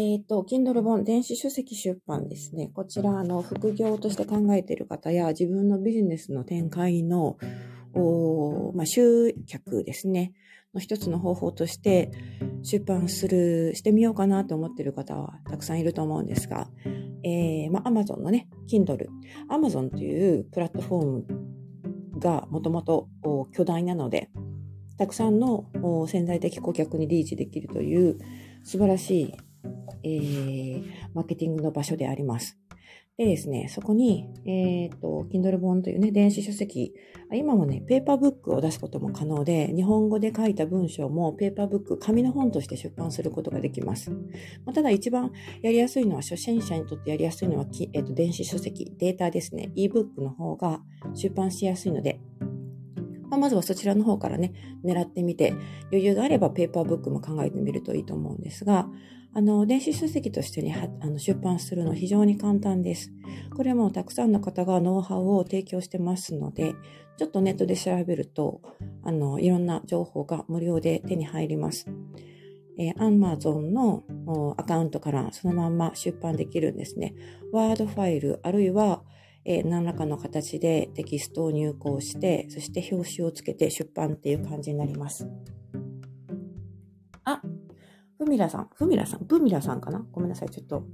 えっ、と、Kindle 本、電子書籍出版ですね。こちら、あの、副業として考えている方や、自分のビジネスの展開の、おまあ、集客ですね。の一つの方法として出版する、してみようかなと思っている方はたくさんいると思うんですが、えー、まあ、Amazon のね、Kindle。Amazon というプラットフォームがもともと巨大なので、たくさんの潜在的顧客にリーチできるという素晴らしい、えー、マーケティングの場所であります。でですね、そこに、えっ、と、Kindle 本というね、電子書籍、今もね、ペーパーブックを出すことも可能で、日本語で書いた文章もペーパーブック、紙の本として出版することができます。まあ、ただ一番やりやすいのは、初心者にとってやりやすいのは、えっ、と、電子書籍、データですね、ebook の方が出版しやすいので、まあ、まずはそちらの方からね、狙ってみて、余裕があればペーパーブックも考えてみるといいと思うんですが、あの、電子書籍としてね、あの出版するの非常に簡単です。これもたくさんの方がノウハウを提供してますので、ちょっとネットで調べると、あの、いろんな情報が無料で手に入ります。えー、Amazon のアカウントからそのまま出版できるんですね。ワードファイル、あるいは、えー、何らかの形でテキストを入稿して、そして表紙をつけて出版っていう感じになります。あ、ふみらさん、ふみらさん、ブミラさんかな？ごめんなさい、ちょっと。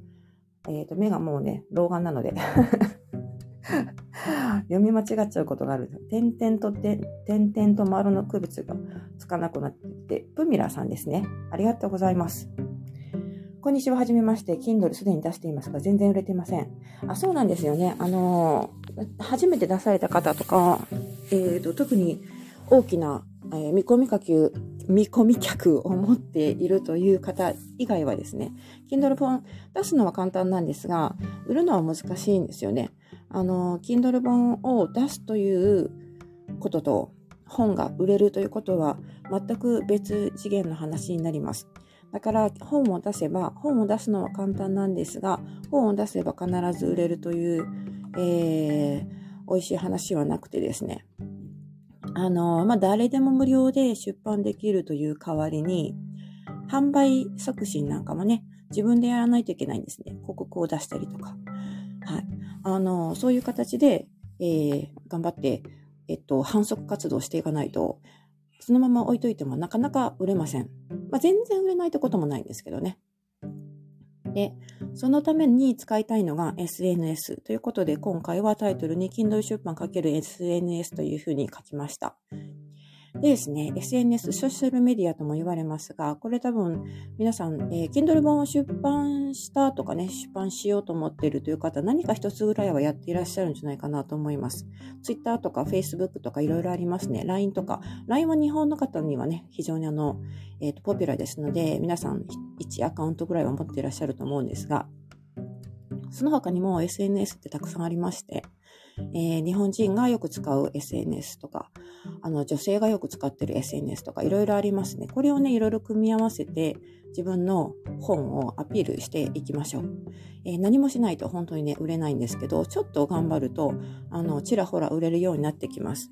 えっ、ー、と、目がもうね、老眼なので 読み間違っちゃうことがある。点々と点々と丸の区別がつかなくなってて、ブミラさんですね。ありがとうございます。こんにちは、はじめまして。Kindle すでに出していますが、全然売れてません。あ、そうなんですよね。あのー、初めて出された方とか、えっ、ー、と、特に大きな、えー、見込み客見込み客を持っているという方以外はですね、Kindle 本出すのは簡単なんですが、売るのは難しいんですよね。あの、Kindle 本を出すということと、本が売れるということは全く別次元の話になります。だから本を出せば、本を出すのは簡単なんですが、本を出せば必ず売れるという、えー、美味しい話はなくてですね。あの、まあ、誰でも無料で出版できるという代わりに、販売促進なんかもね、自分でやらないといけないんですね。広告を出したりとか。はい。あの、そういう形で、えー、頑張って、えっと、反則活動していかないと、そのまま置いといてもなかなか売れません。まあ、全然売れないってこともないんですけどね。で、そのために使いたいのが SNS ということで、今回はタイトルに Kindle 出版 ×SNS というふうに書きました。でですね、SNS、ソーシャルメディアとも言われますが、これ多分皆さん、えー、Kindle 本を出版したとかね、出版しようと思っているという方、何か一つぐらいはやっていらっしゃるんじゃないかなと思います。Twitter とか Facebook とかいろいろありますね。LINE とか。LINE は日本の方にはね、非常にあの、えっ、ー、と、ポピュラーですので、皆さん1アカウントぐらいは持っていらっしゃると思うんですが、その他にも SNS ってたくさんありまして、えー、日本人がよく使う SNS とか、あの、女性がよく使ってる SNS とか、いろいろありますね。これをね、いろいろ組み合わせて、自分の本をアピールしていきましょう。えー、何もしないと本当にね、売れないんですけど、ちょっと頑張ると、あの、ちらほら売れるようになってきます。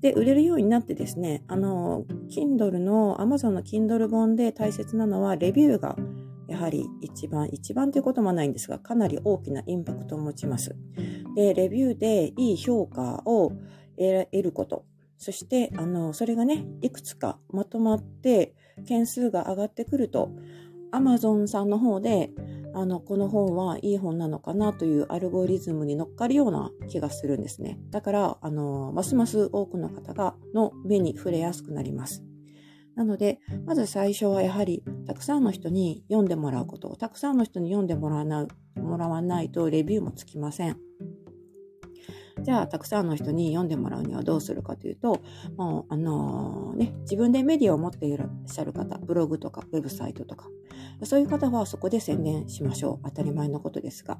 で、売れるようになってですね、あの、Kindle の、Amazon の Kindle 本で大切なのは、レビューがやはり一番、一番ということもないんですが、かなり大きなインパクトを持ちます。で、レビューでいい評価を得ること。そして、あの、それがね、いくつかまとまって、件数が上がってくると、Amazon さんの方で、あの、この本はいい本なのかなというアルゴリズムに乗っかるような気がするんですね。だから、あの、ますます多くの方が、の目に触れやすくなります。なので、まず最初はやはり、たくさんの人に読んでもらうことを、たくさんの人に読んでもらわないもらわないとレビューもつきません。じゃあ、たくさんの人に読んでもらうにはどうするかというと、もう、あのー、ね、自分でメディアを持っていらっしゃる方、ブログとかウェブサイトとか、そういう方はそこで宣伝しましょう。当たり前のことですが。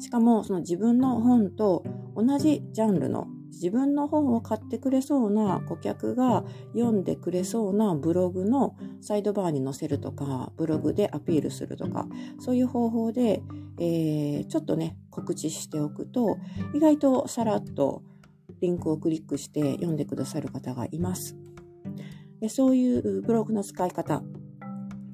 しかも、その自分の本と同じジャンルの自分の本を買ってくれそうな顧客が読んでくれそうなブログのサイドバーに載せるとか、ブログでアピールするとか、そういう方法で、えー、ちょっとね、告知しておくと、意外とさらっとリンクをクリックして読んでくださる方がいます。でそういうブログの使い方、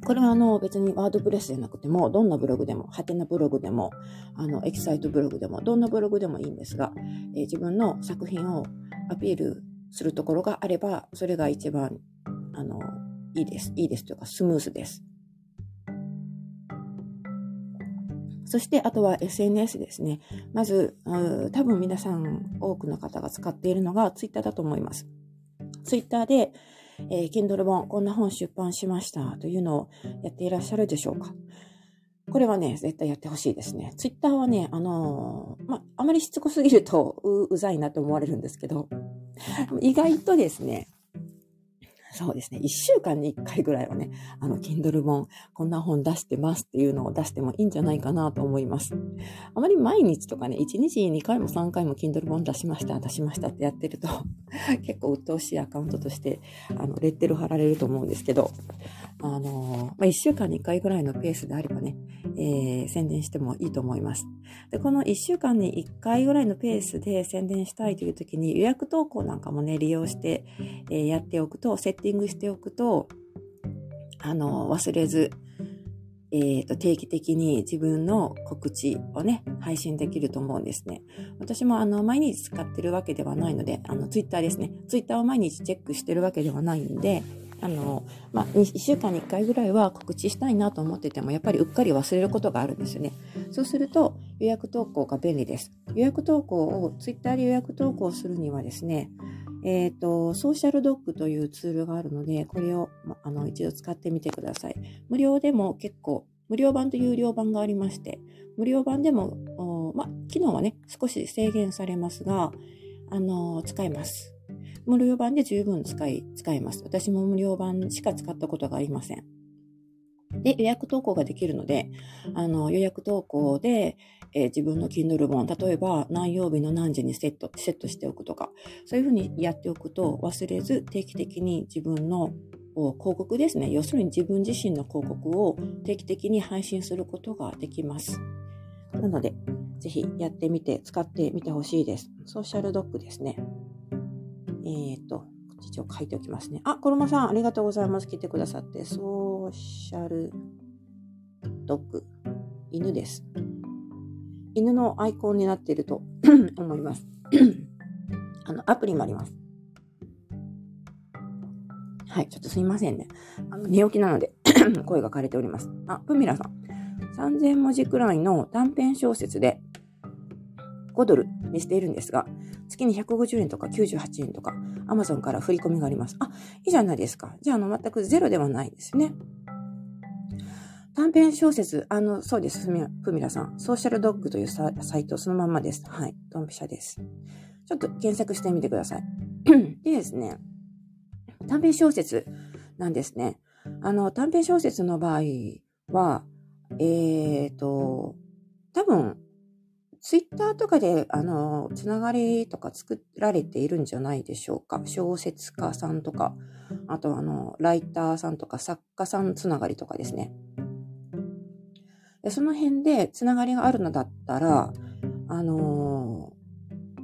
これはあの別に WordPress じゃなくても、どんなブログでも、ハテナブログでも、あのエキサイトブログでも、どんなブログでもいいんですが、えー、自分の作品をアピールするところがあれば、それが一番、あの、いいです。いいですというか、スムースです。そして、あとは SNS ですね。まず、多分皆さん、多くの方が使っているのが Twitter だと思います。Twitter で、えー、Kindle 本、こんな本出版しましたというのをやっていらっしゃるでしょうか。これはね、絶対やってほしいですね。ツイッターはね、あのー、ま、あまりしつこすぎるとう、うざいなと思われるんですけど、意外とですね、そうですね。一週間に一回ぐらいはね、あの、Kindle 本、こんな本出してますっていうのを出してもいいんじゃないかなと思います。あまり毎日とかね、1日2回も3回も Kindle 本出しました、出しましたってやってると、結構鬱陶しいアカウントとして、あの、レッテル貼られると思うんですけど、あの、まあ、1週間に1回ぐらいのペースであればね、えー、宣伝してもいいと思います。で、この1週間に1回ぐらいのペースで宣伝したいという時に予約投稿なんかもね、利用して、えー、やっておくと、セッティングしておくと、あの、忘れず、えーと、定期的に自分の告知をね、配信できると思うんですね。私もあの、毎日使ってるわけではないので、あの、ツイッターですね。ツイッターを毎日チェックしてるわけではないんで、あの、まあ、1週間に1回ぐらいは告知したいなと思ってても、やっぱりうっかり忘れることがあるんですよね。そうすると、予約投稿が便利です。予約投稿を、ツイッターで予約投稿するにはですね、えっ、ー、と、ソーシャルドッグというツールがあるので、これを、ま、あの、一度使ってみてください。無料でも結構、無料版と有料版がありまして、無料版でも、ま、機能はね、少し制限されますが、あの、使えます。無料版で十分使い、使えます。私も無料版しか使ったことがありません。で、予約投稿ができるので、あの、予約投稿で、えー、自分の Kindle 本、例えば何曜日の何時にセット、セットしておくとか、そういうふうにやっておくと忘れず定期的に自分の広告ですね。要するに自分自身の広告を定期的に配信することができます。なので、ぜひやってみて、使ってみてほしいです。ソーシャルドッグですね。えっ、ー、と、一応書いておきますね。あ、コロマさん、ありがとうございます。来てくださって。ソーシャルドッグ。犬です。犬のアイコンになっていると 思います。あの、アプリもあります。はい、ちょっとすいませんね。あの寝起きなので 声が枯れております。あ、プミラさん。3000文字くらいの短編小説で5ドルにしているんですが、月に150円とか98円とか、アマゾンから振り込みがあります。あ、いいじゃないですか。じゃあ、あの、全くゼロではないですね。短編小説、あの、そうです、ふみらさん。ソーシャルドッグというサイト、そのまんまです。はい。ドンピシャです。ちょっと検索してみてください。でですね、短編小説なんですね。あの、短編小説の場合は、えっ、ー、と、多分、ツイッターとかで、あの、つながりとか作られているんじゃないでしょうか。小説家さんとか、あとあの、ライターさんとか作家さんつながりとかですね。でその辺でつながりがあるのだったら、あの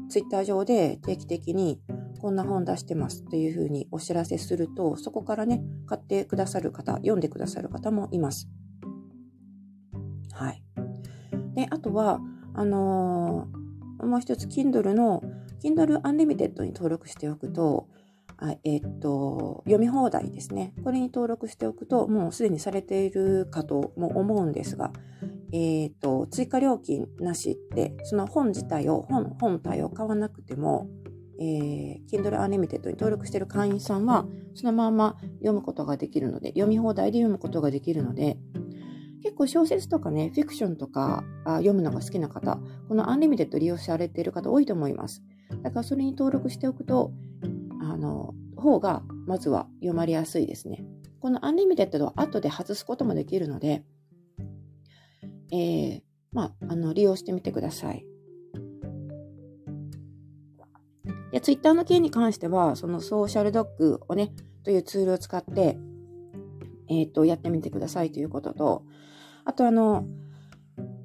ツイッター上で定期的にこんな本出してますっていうふうにお知らせすると、そこからね、買ってくださる方、読んでくださる方もいます。はい。で、あとは、あのー、もう一つ Kindle の Kindle Unlimited に登録しておくと、あえっと、読み放題ですね。これに登録しておくと、もうすでにされているかとも思うんですが、えっと、追加料金なしって、その本自体を、本、本体を買わなくても、えー、Kindle Unlimited に登録している会員さんは、そのまま読むことができるので、読み放題で読むことができるので、結構小説とかね、フィクションとかあ読むのが好きな方、この Unlimited 利用されている方多いと思います。だからそれに登録しておくと、あの、方がまずは読まれやすいですね。この Unlimited は後で外すこともできるので、えー、まあ、あの、利用してみてください。で、ツイッターの件に関しては、その SocialDog をね、というツールを使って、えっ、ー、と、やってみてくださいということと、あとあの、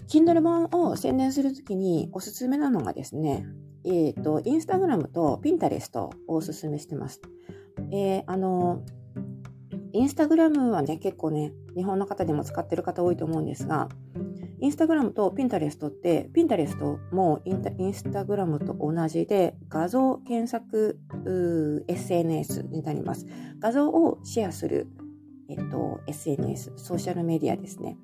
Kindle 本を宣伝するときにおすすめなのがですね、えっ、ー、と、インスタグラムと Pinterest をおすすめしてます。えー、あの、インスタグラムはね、結構ね、日本の方でも使ってる方多いと思うんですが、インスタグラムとピンタレストって、ピンタレストもインスタグラムと同じで、画像検索 SNS になります。画像をシェアする、えっと、SNS、ソーシャルメディアですね。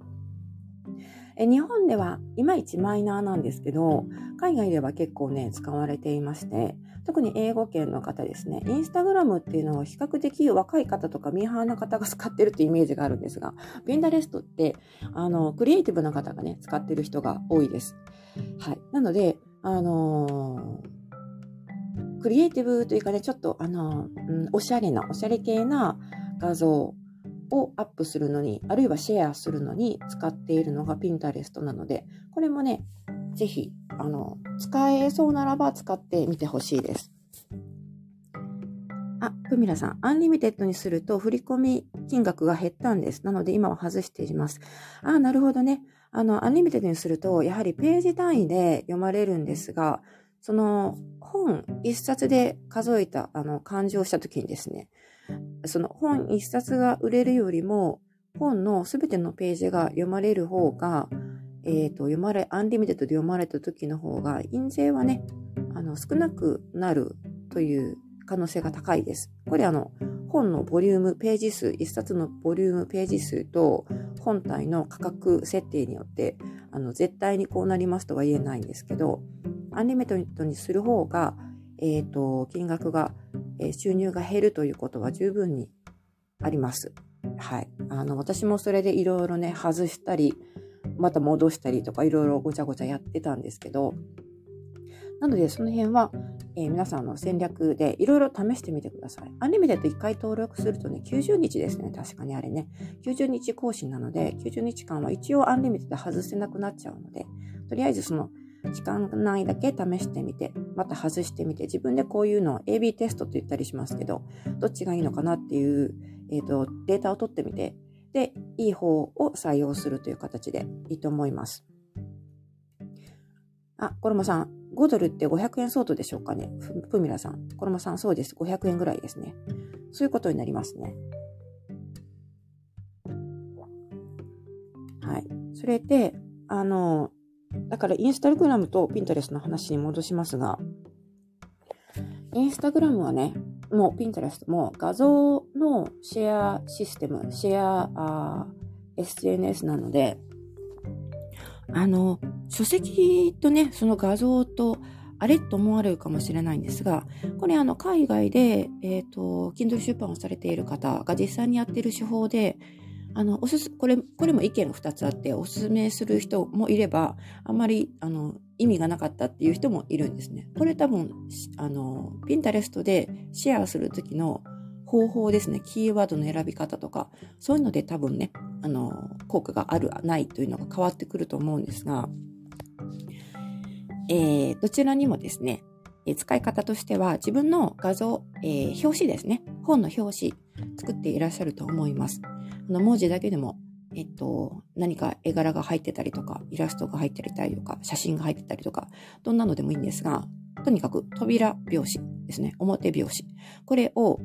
え日本ではいまいちマイナーなんですけど、海外では結構ね、使われていまして、特に英語圏の方ですね、インスタグラムっていうのは比較的若い方とかミーハーな方が使ってるってイメージがあるんですが、ピンタレストって、あの、クリエイティブな方がね、使ってる人が多いです。はい。なので、あのー、クリエイティブというかね、ちょっと、あの、うん、おしゃれな、おしゃれ系な画像をアップするのに、あるいはシェアするのに使っているのが Pinterest なので、これもね、ぜひ、あの、使えそうならば使ってみてほしいです。あ、プミラさん、 Unlimited にすると振り込み金額が減ったんです。なので今は外しています。あ、なるほどね。あの、 Unlimited にすると、やはりページ単位で読まれるんですが、その本一冊で数えた、あの、勘定した時にですね、その本一冊が売れるよりも、本のすべてのページが読まれる方が、えっ、ー、と、読まれ、 Unlimited で読まれた時の方が、印税はね、あの、少なくなるという可能性が高いです。これあの、本のボリューム、ページ数、一冊のボリューム、ページ数と、本体の価格設定によって、あの、絶対にこうなりますとは言えないんですけど、 Unlimited にする方が、えっ、ー、と、金額が、えー、収入が減るということは十分にあります。はい。あの、私もそれでいろいろね、外したり、また戻したりとかいろいろごちゃごちゃやってたんですけど、なのでその辺は、えー、皆さんの戦略でいろいろ試してみてください。 Unlimited 1回登録するとね、90日ですね。確かにあれね。90日更新なので、90日間は一応 Unlimited 外せなくなっちゃうので、とりあえずその期間内だけ試してみて、また外してみて、自分でこういうのを AB テストと言ったりしますけど、どっちがいいのかなっていう、えーと、データを取ってみて、で、いい方を採用するという形でいいと思います。あ、コロマさん、5ドルって500円相当でしょうかね？プミラさん。コロマさん、そうです。500円ぐらいですね。そういうことになりますね。はい。それで、あの、だからインスタグラムとピンタレスの話に戻しますが、インスタグラムはね、もうピンタレスも画像のシェアシステム、シェア SNS なので、あの、書籍とね、その画像と、あれと思われるかもしれないんですが、これあの、海外で、えっ、ー、と、Kindle 出版をされている方が実際にやっている手法で、あの、おすす、これ、これも意見が2つあって、おすすめする人もいれば、あんまり、あの、意味がなかったっていう人もいるんですね。これ多分、あの、ピンタレストでシェアするときの方法ですね。キーワードの選び方とか、そういうので多分ね、あの、効果がある、ないというのが変わってくると思うんですが、えー、どちらにもですね、使い方としては自分の画像、えー、表紙ですね。本の表紙作っていらっしゃると思います。あの文字だけでも、えっと、何か絵柄が入ってたりとか、イラストが入ってたりとか、写真が入ってたりとか、どんなのでもいいんですが、とにかく扉拍子ですね。表拍子。これを、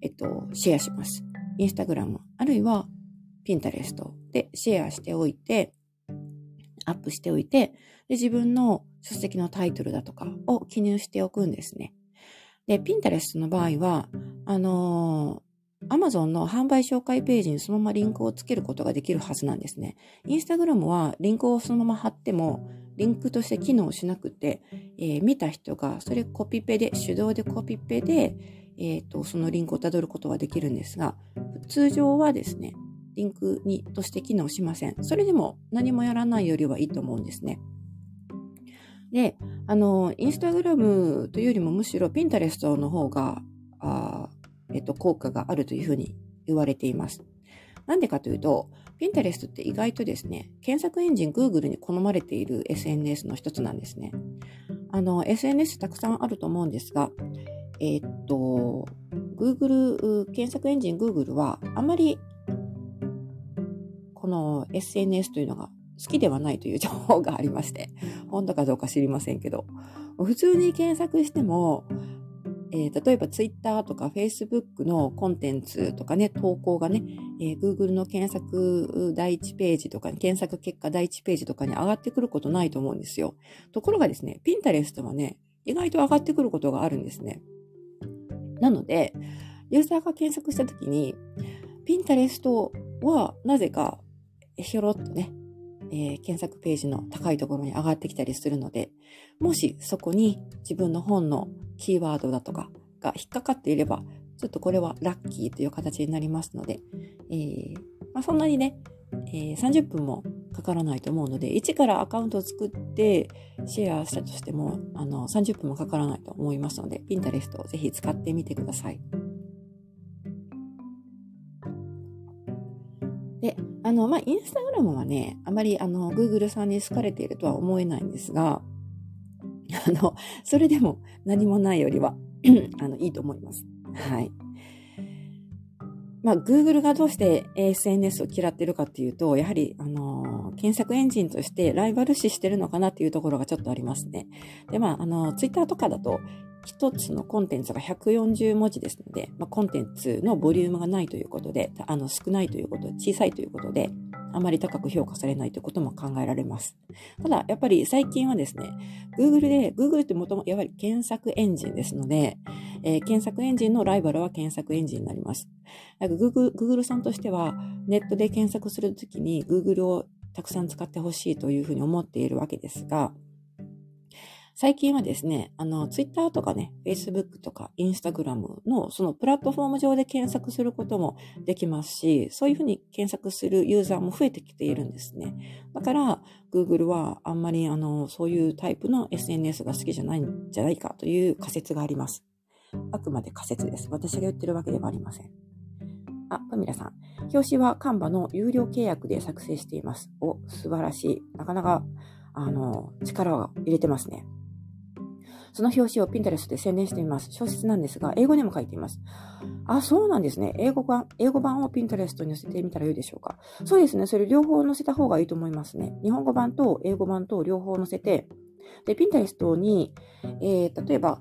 えっと、シェアします。インスタグラム、あるいはピンタレストでシェアしておいて、アップしておいて、で自分の書籍のタイトルだとかを記入しておくんですね。で、ピンタレストの場合は、あの Amazon の販売紹介ページにそのままリンクをつけることができるはずなんですね。Instagram はリンクをそのまま貼っても、リンクとして機能しなくて、えー、見た人がそれコピペで、手動でコピペで、えっ、ー、と、そのリンクをたどることはできるんですが、通常はですね、リンクにとして機能しません。それでも何もやらないよりはいいと思うんですね。で、あの、インスタグラムというよりもむしろピンタレストの方が、あえっと、効果があるというふうに言われています。なんでかというと、ピンタレストって意外とですね、検索エンジン Google に好まれている SNS の一つなんですね。あの、SNS たくさんあると思うんですが、え、っと、Google、検索エンジン Google はあまりこの SNS というのが好きではないという情報がありまして、本当かどうか知りませんけど、普通に検索しても、えー、例えば Twitter とか Facebook のコンテンツとかね、投稿がね、えー、Google の検索第1ページとか、検索結果第1ページとかに上がってくることないと思うんですよ。ところがですね、Pinterest はね、意外と上がってくることがあるんですね。なので、ユーザーが検索したときに、Pinterest はなぜかひょろっとね、えー、検索ページの高いところに上がってきたりするので、もしそこに自分の本のキーワードだとかが引っかかっていれば、ちょっとこれはラッキーという形になりますので、えー、まあ、そんなにね、えー、30分もかからないと思うので、一からアカウントを作ってシェアしたとしても、あの、30分もかからないと思いますので、Pinterest をぜひ使ってみてください。で、あの、まあ、インスタグラムはね、あまり、あの、Google さんに好かれているとは思えないんですが、あの、それでも何もないよりは あの、いいと思います。はい。まあ、Google がどうして SNS を嫌ってるかっていうと、やはり、あのー、検索エンジンとしてライバル視してるのかなっていうところがちょっとありますね。で、まあ、あの、Twitter とかだと、一つのコンテンツが140文字ですので、まあ、コンテンツのボリュームがないということで、あの、少ないということ、小さいということで、あまり高く評価されないということも考えられます。ただ、やっぱり最近はですね、Google で、Google ってもともとやはり検索エンジンですので、えー、検索エンジンのライバルは検索エンジンになります。Google, Google さんとしては、ネットで検索するときに Google をたくさん使ってほしいというふうに思っているわけですが、最近はですね、あの、ツイッターとかね、Facebook とか Instagram のそのプラットフォーム上で検索することもできますし、そういうふうに検索するユーザーも増えてきているんですね。だから、Google はあんまりあの、そういうタイプの SNS が好きじゃないんじゃないかという仮説があります。あくまで仮説です。私が言ってるわけではありません。あ、パミラさん。表紙はカンバの有料契約で作成しています。お、素晴らしい。なかなか、あの、力を入れてますね。その表紙をピンタレストで宣伝しています。小説なんですが、英語でも書いています。あ、そうなんですね。英語版、英語版をピンタレストに載せてみたらよいでしょうか。そうですね。それ両方載せた方がいいと思いますね。日本語版と英語版と両方載せて、で、ピンタレストに、えー、例えば、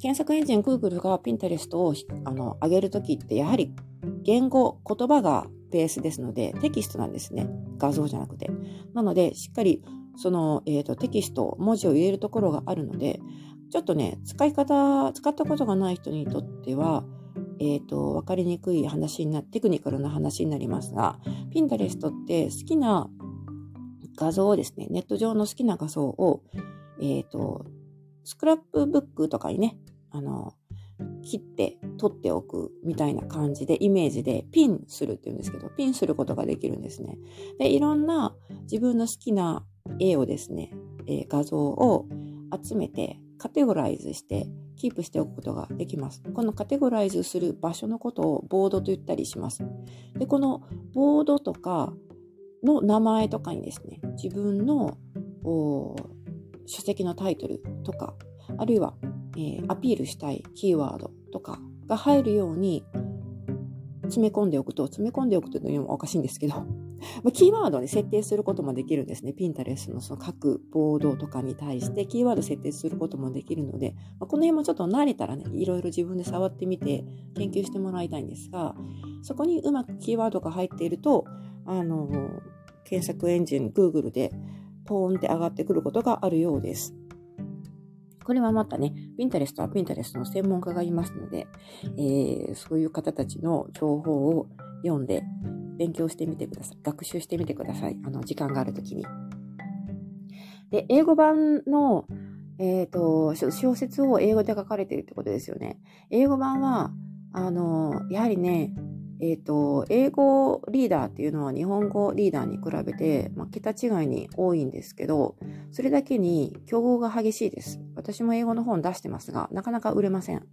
検索エンジン Google がピンタレストをあの上げるときって、やはり言語、言葉がベースですので、テキストなんですね。画像じゃなくて。なので、しっかりその、えーと、テキスト、文字を入れるところがあるので、ちょっとね、使い方、使ったことがない人にとっては、えっ、ー、と、わかりにくい話にな、テクニカルな話になりますが、ピンタレストって好きな画像をですね、ネット上の好きな画像を、えっ、ー、と、スクラップブックとかにね、あの、切って取っておくみたいな感じでイメージでピンするっていうんですけど、ピンすることができるんですね。で、いろんな自分の好きな絵をですね、えー、画像を集めてカテゴライズしてキープしておくことができます。このカテゴライズする場所のことをボードと言ったりします。で、このボードとかの名前とかにですね、自分の書籍のタイトルとか、あるいは、えー、アピールしたいキーワードとかが入るように詰め込んでおくと、詰め込んでおくというのもおかしいんですけど、まあ、キーワードに設定することもできるんですね。ピンタレスのその各ボードとかに対してキーワード設定することもできるので、まあ、この辺もちょっと慣れたらね、いろいろ自分で触ってみて研究してもらいたいんですが、そこにうまくキーワードが入っていると、あの、検索エンジン Google でポーンって上がってくることがあるようです。これはまたね、ピンタレストはピンタレストの専門家がいますので、えー、そういう方たちの情報を読んで勉強してみてください。学習してみてください。あの、時間があるときに。で、英語版の、えっ、ー、と、小説を英語で書かれてるってことですよね。英語版は、あの、やはりね、えっ、ー、と、英語リーダーっていうのは日本語リーダーに比べて、まあ、桁違いに多いんですけど、それだけに競合が激しいです。私も英語の本出してますが、なかなか売れません。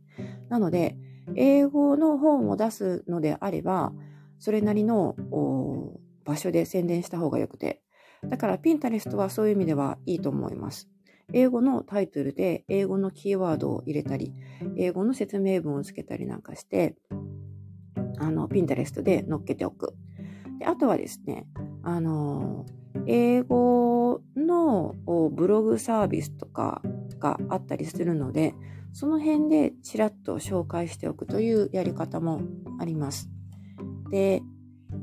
なので、英語の本を出すのであれば、それなりの場所で宣伝した方がよくて。だからピンタレストはそういう意味ではいいと思います。英語のタイトルで英語のキーワードを入れたり、英語の説明文をつけたりなんかして、あの、ピンタレストで載っけておく。であとはですね、あの、英語のブログサービスとかがあったりするので、その辺でちらっと紹介しておくというやり方もあります。で、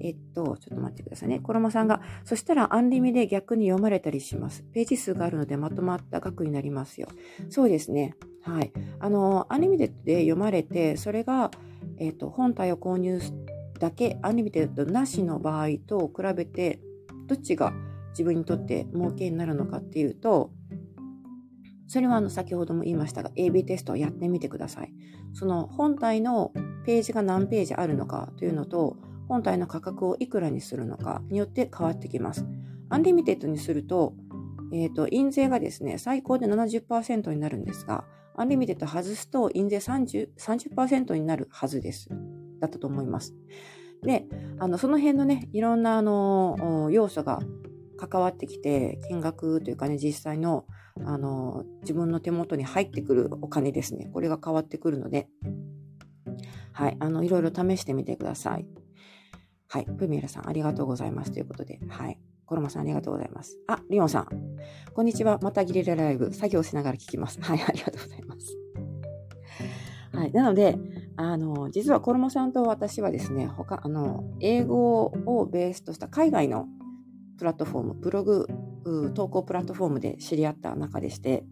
えっと、ちょっと待ってくださいね。コロマさんが、そしたらアンリミで逆に読まれたりします。ページ数があるのでまとまった額になりますよ。そうですね。はい。あの、 Unlimited で読まれて、それが、えっと、本体を購入だけ、 Unlimited なしの場合と比べて、どっちが自分にとって儲けになるのかっていうと、それはあの先ほども言いましたが、AB テストをやってみてください。その本体のページが何ページあるのかというのと、本体の価格をいくらにするのかによって変わってきます。 Unlimited にすると、えっ、ー、と、印税がですね、最高で70%になるんですが、 Unlimited 外すと印税30、30%になるはずです。だったと思います。で、あの、その辺のね、いろんな、あの、要素が関わってきて、金額というかね、実際の、あの、自分の手元に入ってくるお金ですね。これが変わってくるので、はい、あの、いろいろ試してみてください。はい。プミエラさん、ありがとうございます。ということで、はい。コロマさん、ありがとうございます。あ、リオンさん、こんにちは。またギレラライブ、作業しながら聞きます。はい、ありがとうございます。はい。なので、あの、実はコロマさんと私はですね、他、あの、英語をベースとした海外のプラットフォーム、ブログ、投稿プラットフォームで知り合った中でして、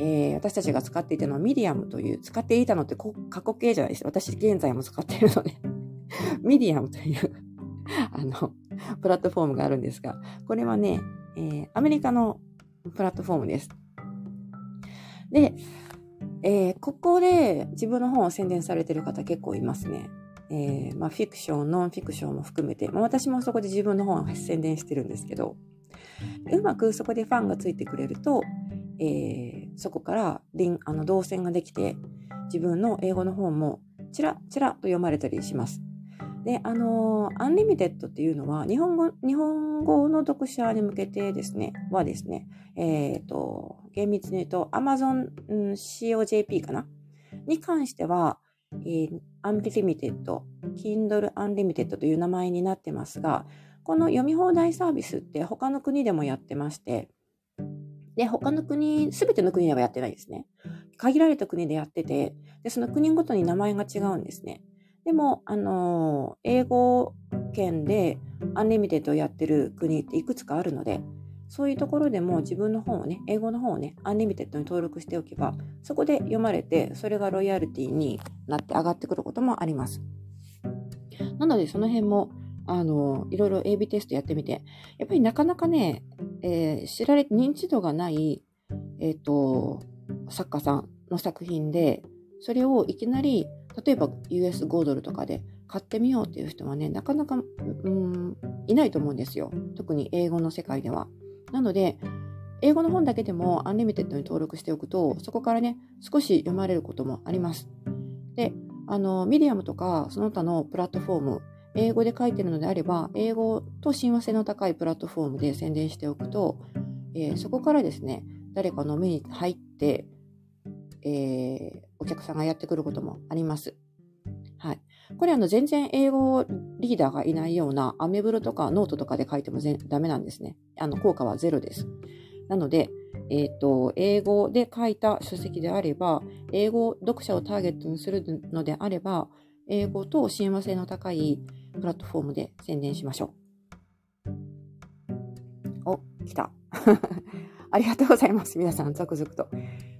えー、私たちが使っていたのはミディアムという、使っていたのって過去形じゃないです。私現在も使っているので ミディアムというあの、プラットフォームがあるんですが、これはね、えー、アメリカのプラットフォームです。で、えー、ここで自分の本を宣伝されてる方結構いますね。えー、まあ、フィクション、ノンフィクションも含めて、まあ、私もそこで自分の本を宣伝してるんですけど、うまくそこでファンがついてくれると、えー、そこからあの動線ができて、自分の英語の本もチラチラと読まれたりします。で、あの Unlimited っていうのは、日本語、日本語の読者に向けてですね、はですね、えっ、ー、と、厳密に言うと、 Amazon.co.jp かな？に関しては、えー、 Unlimited、Kindle Unlimited という名前になってますが、この読み放題サービスって他の国でもやってまして、で、他の国、すべての国ではやってないですね。限られた国でやってて、で、その国ごとに名前が違うんですね。でも、あのー、英語圏で Unlimited をやってる国っていくつかあるので、そういうところでも自分の本をね、英語の本をね、 Unlimited に登録しておけば、そこで読まれて、それがロイヤルティになって上がってくることもあります。なので、その辺も、あの、いろいろ AB テストやってみて、やっぱりなかなかね、えー、知られ、認知度がない、えっ、ー、と、作家さんの作品で、それをいきなり例えば US5 ドルとかで買ってみようっていう人はね、なかなか、うん、いないと思うんですよ。特に英語の世界では。なので、英語の本だけでも Unlimited に登録しておくと、そこからね、少し読まれることもあります。で、あの、ミディアムとか、その他のプラットフォーム、英語で書いてるのであれば、英語と親和性の高いプラットフォームで宣伝しておくと、えー、そこからですね、誰かの目に入って、えー、お客さんがやってくることもあります。はい。これあの全然英語リーダーがいないようなアメブロとかノートとかで書いてもダメなんですね。あの効果はゼロです。なので、えっ、ー、と、英語で書いた書籍であれば、英語読者をターゲットにするのであれば、英語と親和性の高いプラットフォームで宣伝しましょう。お、来た。ありがとうございます。皆さん、続々と。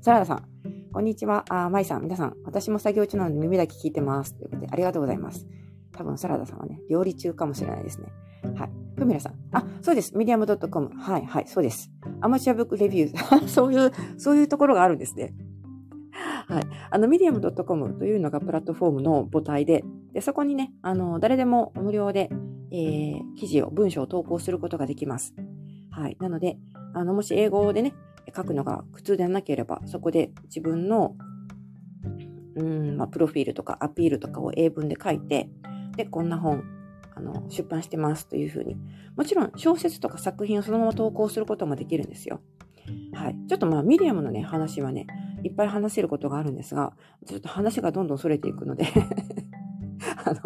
サラダさん、こんにちは。あ、まいさん、皆さん、私も作業中なので耳だけ聞いてます。ということで、ありがとうございます。多分、サラダさんはね、料理中かもしれないですね。はい。ふみらさん。あ、そうです。メディアム .com。はい、はい、そうです。アマチュアブックレビュー。そういう、そういうところがあるんですね。はい。あの、メディアム .com というのがプラットフォームの母体で、で、そこにね、あの、誰でも無料で、えー、記事を、文章を投稿することができます。はい。なので、あの、もし英語でね、書くのが苦痛でなければ、そこで自分の、うん、まあ、プロフィールとかアピールとかを英文で書いて、で、こんな本、あの、出版してますというふうに。もちろん、小説とか作品をそのまま投稿することもできるんですよ。はい。ちょっとまあ、ミディアムのね、話はね、いっぱい話せることがあるんですが、ちょっと話がどんどん逸れていくので あの、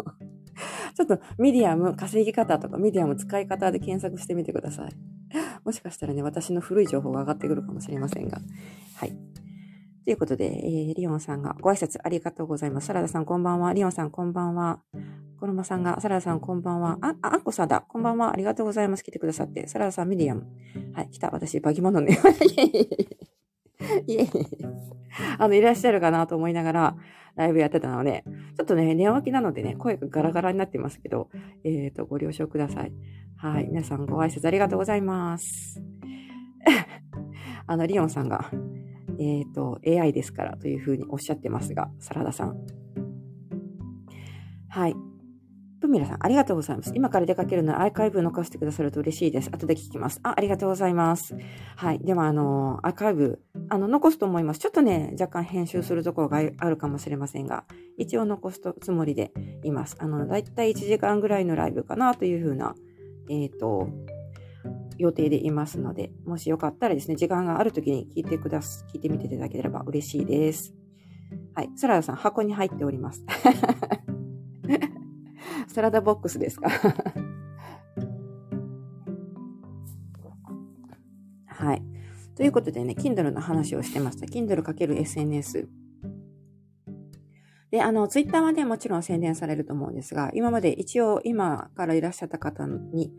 ちょっとミディアム稼ぎ方とかミディアム使い方で検索してみてください。もしかしたらね、私の古い情報が上がってくるかもしれませんが。はい。ということで、えー、リオンさんがご挨拶ありがとうございます。サラダさんこんばんは。リオンさんこんばんは。コロマさんが、サラダさんこんばんは。あ、あ、あっこさんだ。こんばんは。ありがとうございます。来てくださって。サラダさん、 Medium。はい、来た。私、バギモノね。いえいえ。あの、いらっしゃるかなと思いながら、ライブやってたので、ちょっとね、寝起きなのでね、声がガラガラになってますけど、えっ、ー、と、ご了承ください。はい。皆さんご挨拶ありがとうございます。あの、リオンさんが、えっ、ー、と、AI ですからというふうにおっしゃってますが、サラダさん。はい。プミラさん、ありがとうございます。今から出かけるのでアーカイブ残してくださると嬉しいです。後で聞きます。あ、ありがとうございます。はい。では、あの、アーカイブ、あの、残すと思います。ちょっとね、若干編集するところがあるかもしれませんが、一応残すつもりでいます。あの、だいたい1時間ぐらいのライブかなというふうな、えっ、ー、と、予定でいますので、もしよかったらですね、時間がある時に聞いてくだす、聞いてみていただければ嬉しいです。はい。サラダさん、箱に入っております。サラダボックスですか？はい。ということでね、Kindle の話をしてました。Kindle×SNS。で、あの、ツイッターはね、もちろん宣伝されると思うんですが、今まで一応今からいらっしゃった方に、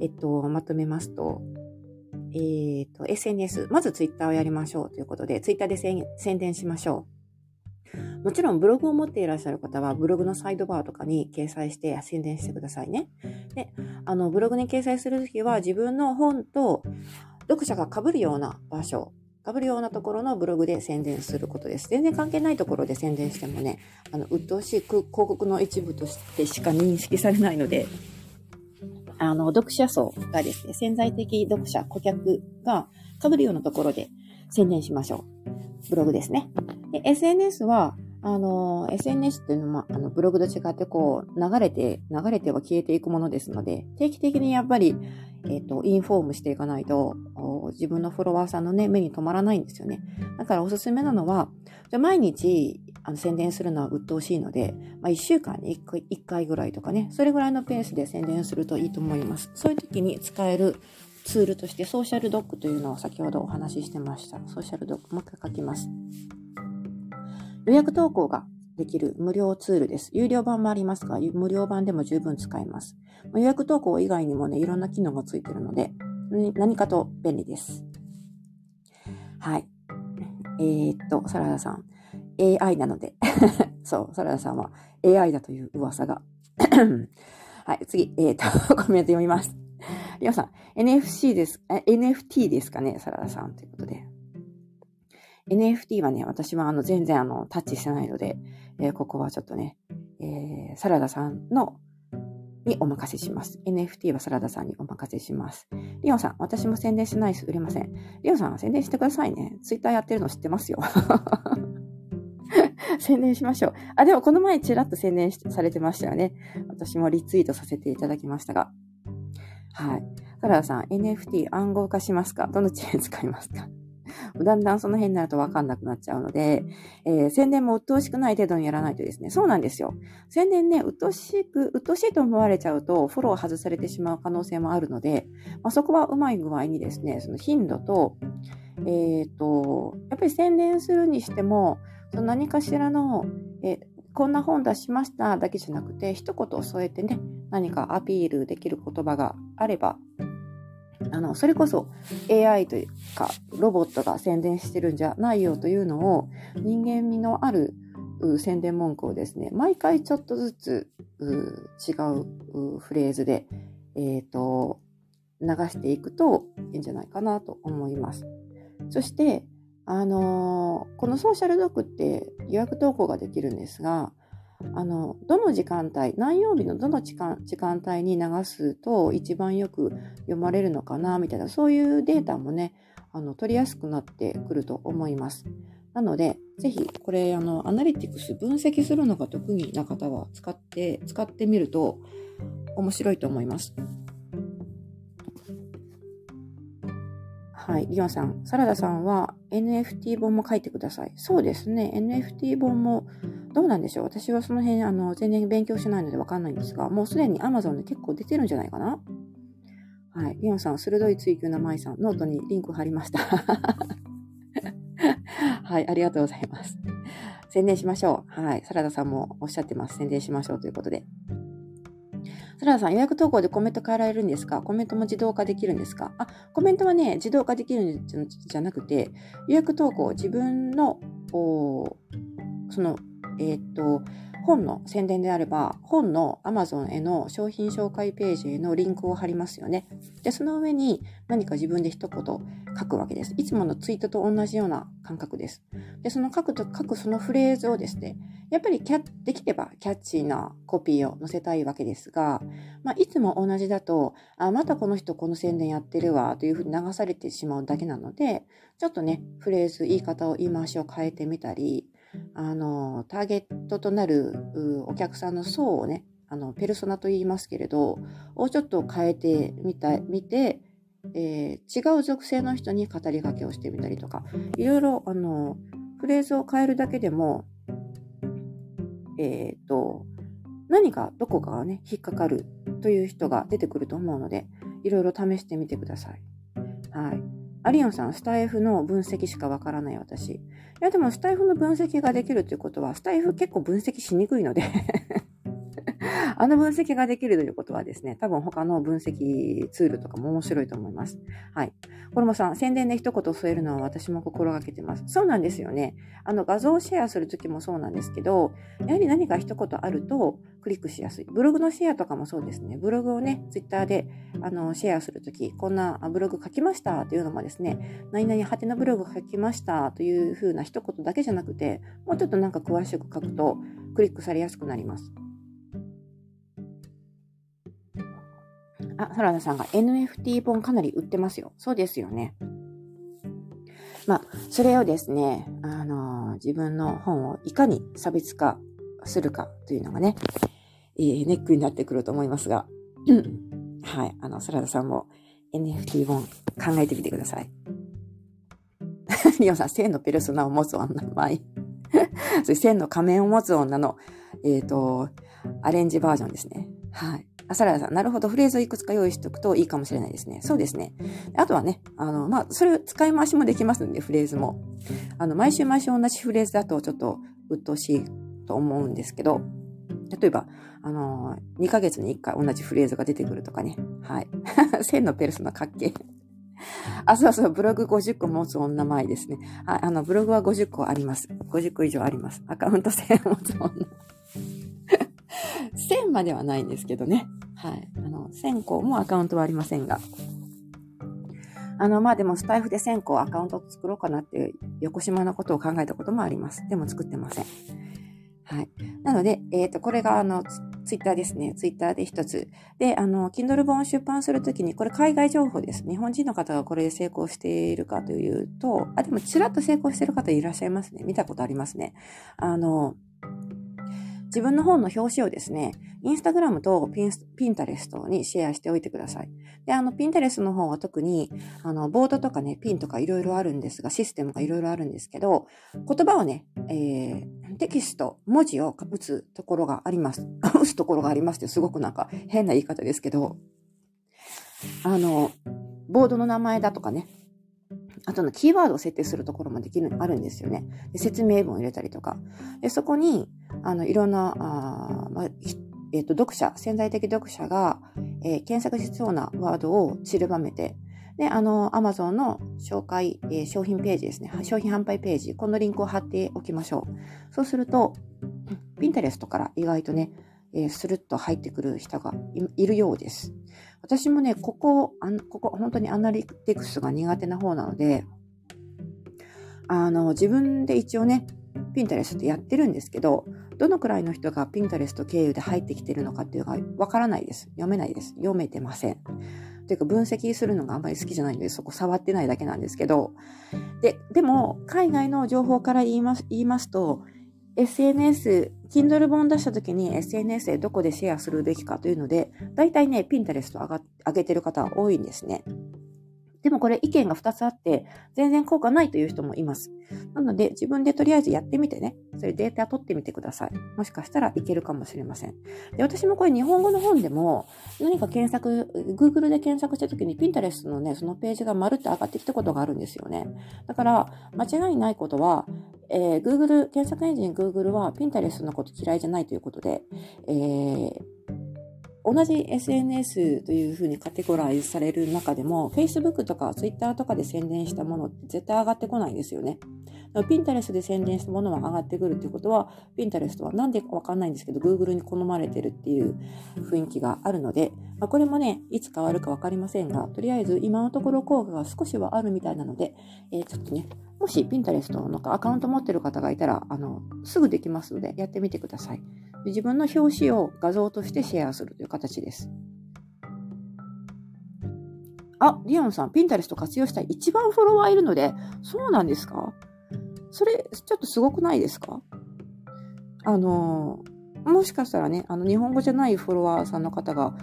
えっと、まとめますと、えっ、と、SNS、まずツイッターをやりましょうということで、ツイッターで宣伝しましょう。もちろんブログを持っていらっしゃる方はブログのサイドバーとかに掲載して宣伝してくださいね。で、あのブログに掲載するときは自分の本と読者が被るような場所、被るようなところのブログで宣伝することです。全然関係ないところで宣伝してもね、あの、鬱陶しい広告の一部としてしか認識されないので、あの、読者層がですね、潜在的読者、顧客が被るようなところで宣伝しましょう。ブログですね。で、SNS は、あの、SNS っていうのは、あの、ブログと違って、こう、流れて、流れては消えていくものですので、定期的にやっぱり、えっ、ー、と、インフォームしていかないと、自分のフォロワーさんのね、目に留まらないんですよね。だからおすすめなのは、じゃ毎日、あの、宣伝するのは鬱陶しいので、まあ、1週間に1回 ,1 回ぐらいとかね、それぐらいのペースで宣伝するといいと思います。そういう時に使えるツールとして、ソーシャルドッグというのを先ほどお話ししてました。ソーシャルドッグ、もう一回書きます。予約投稿ができる無料ツールです。有料版もありますが、無料版でも十分使えます。予約投稿以外にもね、いろんな機能がついてるので、何かと便利です。はい。えー、っと、サラダさん。AI なので そう、サラダさんは AI だという噂が はい、次、えー、っと、コメント読みます。りょうさん、NFC です、NFT ですかね、サラダさんということで。NFT はね、私はあの全然あのタッチしてないので、えー、ここはちょっとね、えー、サラダさんのにお任せします。NFT はサラダさんにお任せします。リオンさん、私も宣伝しないです。売れません。リオンさん、宣伝してくださいね。ツイッターやってるの知ってますよ。宣伝しましょう。あ、でもこの前ちらっと宣伝されてましたよね。私もリツイートさせていただきましたが。はい。サラダさん、NFT 暗号化しますか？どのチェーン使いますか？だんだんその辺になるとわかんなくなっちゃうので、えー、宣伝も鬱陶しくない程度にやらないとですね、そうなんですよ。宣伝ね、鬱陶しく、鬱陶しいと思われちゃうと、フォロー外されてしまう可能性もあるので、まあ、そこはうまい具合にですね、その頻度と、えっ、ー、と、やっぱり宣伝するにしても、その何かしらの、えこんな本出しましただけじゃなくて、一言添えてね、何かアピールできる言葉があれば、あの、それこそ AI というか、ロボットが宣伝してるんじゃないよというのを、人間味のある宣伝文句をですね、毎回ちょっとずつ違うフレーズで、えっ、ー、と、流していくといいんじゃないかなと思います。そして、あのー、このソーシャルドッグって予約投稿ができるんですが、あの、どの時間帯、何曜日のどの時間時間帯に流すと一番よく読まれるのかな、みたいな、そういうデータもね、あの、取りやすくなってくると思います。なので、ぜひ、これ、あの、アナリティクス分析するのが得意な方は使って、使ってみると面白いと思います。はい。リオンさん、サラダさんは NFT 本も書いてください。そうですね。NFT 本もどうなんでしょう私はその辺、あの、全然勉強してないのでわかんないんですが、もうすでに Amazon で結構出てるんじゃないかなはい。リオンさん、鋭い追求な舞さん、ノートにリンク貼りました。はい、ありがとうございます。宣伝しましょう。はい、サラダさんもおっしゃってます。宣伝しましょうということで。サラダさん、予約投稿でコメント変えられるんですか？コメントも自動化できるんですか？あ、コメントはね、自動化できるんじゃなくて、予約投稿、自分の、その、えー、っと、本の宣伝であれば、本の Amazon への商品紹介ページへのリンクを貼りますよね。で、その上に何か自分で一言書くわけです。いつものツイートと同じような感覚です。で、その書くと、書くそのフレーズをですね、やっぱりキャできればキャッチーなコピーを載せたいわけですが、まあ、いつも同じだと、あ、またこの人この宣伝やってるわというふうに流されてしまうだけなので、ちょっとね、フレーズ、言い方を言い回しを変えてみたり、あの、ターゲットとなるお客さんの層をね、あの、ペルソナと言いますけれど、をちょっと変えてみた、見て、えー、違う属性の人に語りかけをしてみたりとか、いろいろ、あの、フレーズを変えるだけでも、えっ、ー、と、何かどこかがね、引っかかるという人が出てくると思うので、いろいろ試してみてください。はい。アリオンさん、スタイフの分析しかわからない私。いや、でもスタイフの分析ができるということは、スタイフ結構分析しにくいのであの分析ができるということはですね、多分他の分析ツールとかも面白いと思います。はい。コルモさん、宣伝で一言添えるのは私も心がけてます。そうなんですよね。あの画像をシェアするときもそうなんですけど、やはり何か一言あるとクリックしやすい。ブログのシェアとかもそうですね。ブログをね、ツイッターであのシェアするとき、こんなブログ書きましたというのもですね、何々はてなブログ書きましたというふうな一言だけじゃなくて、もうちょっとなんか詳しく書くとクリックされやすくなります。あ、サラダさんが NFT 本かなり売ってますよ。そうですよね。まあ、それをですね、あのー、自分の本をいかに差別化するかというのがね、えー、ネックになってくると思いますが、うん、はい、あの、サラダさんも NFT 本考えてみてください。リオさん、1000のペルソナを持つ女の前。それ1000の仮面を持つ女の、えっ、ー、と、アレンジバージョンですね。はい。あ、サラダさん、なるほど。フレーズをいくつか用意しておくといいかもしれないですね。そうですね。あとはね、あの、まあ、それ使い回しもできますんで、フレーズも。あの、毎週毎週同じフレーズだとちょっと鬱陶しいと思うんですけど、例えば、あの2ヶ月に1回同じフレーズが出てくるとかね。はい。千のペルソナかっけあ、そうそう、ブログ50個持つ女前ですね。はい、あの、ブログは50個あります。50個以上あります。アカウント1000持つ女。1000まではないんですけどね。はい。あの、1000個もアカウントはありませんが。あの、まあでもスタイフで1000個アカウント作ろうかなっていう横島なことを考えたこともあります。でも作ってません。はい。なので、えっ、ー、と、これがあの、ツイッターですね。ツイッターで一つ。で、あの、Kindle 本を出版するときに、これ海外情報です。日本人の方がこれで成功しているかというと、あ、でもちらっと成功している方いらっしゃいますね。見たことありますね。あの、自分の本の表紙をですね、インスタグラムとピンピンタレストにシェアしておいてください。で、あの、ピンタレストの方は特に、あの、ボードとかね、ピンとかいろいろあるんですが、システムがいろいろあるんですけど、言葉をね、えー、テキスト、文字を打つところがあります。打つところがありますってすごくなんか変な言い方ですけど、あの、ボードの名前だとかね、あとのキーワードを設定するところもできる、あるんですよね。で説明文を入れたりとか。でそこに、あの、いろんな、あまあ、えっ、ー、と、読者、潜在的読者が、えー、検索しそうなワードを散りばめて、で、あの、アマゾンの紹介、えー、商品ページですね。商品販売ページ。このリンクを貼っておきましょう。そうすると、ピンタレストから意外とね、えー、スルッと入ってくる人がいるようです。私もね、ここ、あここ、本当にアナリティクスが苦手な方なので、あの、自分で一応ね、ピンタレストやってるんですけど、どのくらいの人がピンタレスト経由で入ってきてるのかっていうのがわからないです。読めないです。読めてません。というか分析するのがあんまり好きじゃないので、そこ触ってないだけなんですけど、で、でも、海外の情報から言います、言いますと、SNS、Kindle 本出した時に SNS でどこでシェアするべきかというので、大体ね、ピンタレスト上が上げてる方は多いんですね。でもこれ意見が2つあって、全然効果ないという人もいます。なので、自分でとりあえずやってみてね、そういうデータ取ってみてください。もしかしたらいけるかもしれません。で、私もこれ日本語の本でも、何か検索、Google で検索した時に Pinterest のね、そのページがまるっと上がってきたことがあるんですよね。だから、間違いないことは、えー、Google、検索エンジン Google は Pinterest のこと嫌いじゃないということで、えー同じ SNS というふうにカテゴライズされる中でも、Facebook とか Twitter とかで宣伝したものって絶対上がってこないですよね。ピンタレスで宣伝したものは上がってくるっていうことは、ピンタレストはなんでかわかんないんですけど、Google に好まれてるっていう雰囲気があるので、まあ、これもね、いつ変わるかわかりませんが、とりあえず今のところ効果が少しはあるみたいなので、えー、ちょっとね、もしピンタレストのアカウント持ってる方がいたら、あの、すぐできますので、やってみてください。自分の表紙を画像としてシェアするという形です。あ、リオンさん、ピンタレスト活用したい。一番フォロワーいるので、そうなんですか？それ、ちょっとすごくないですか？あの、もしかしたらね、あの、日本語じゃないフォロワーさんの方が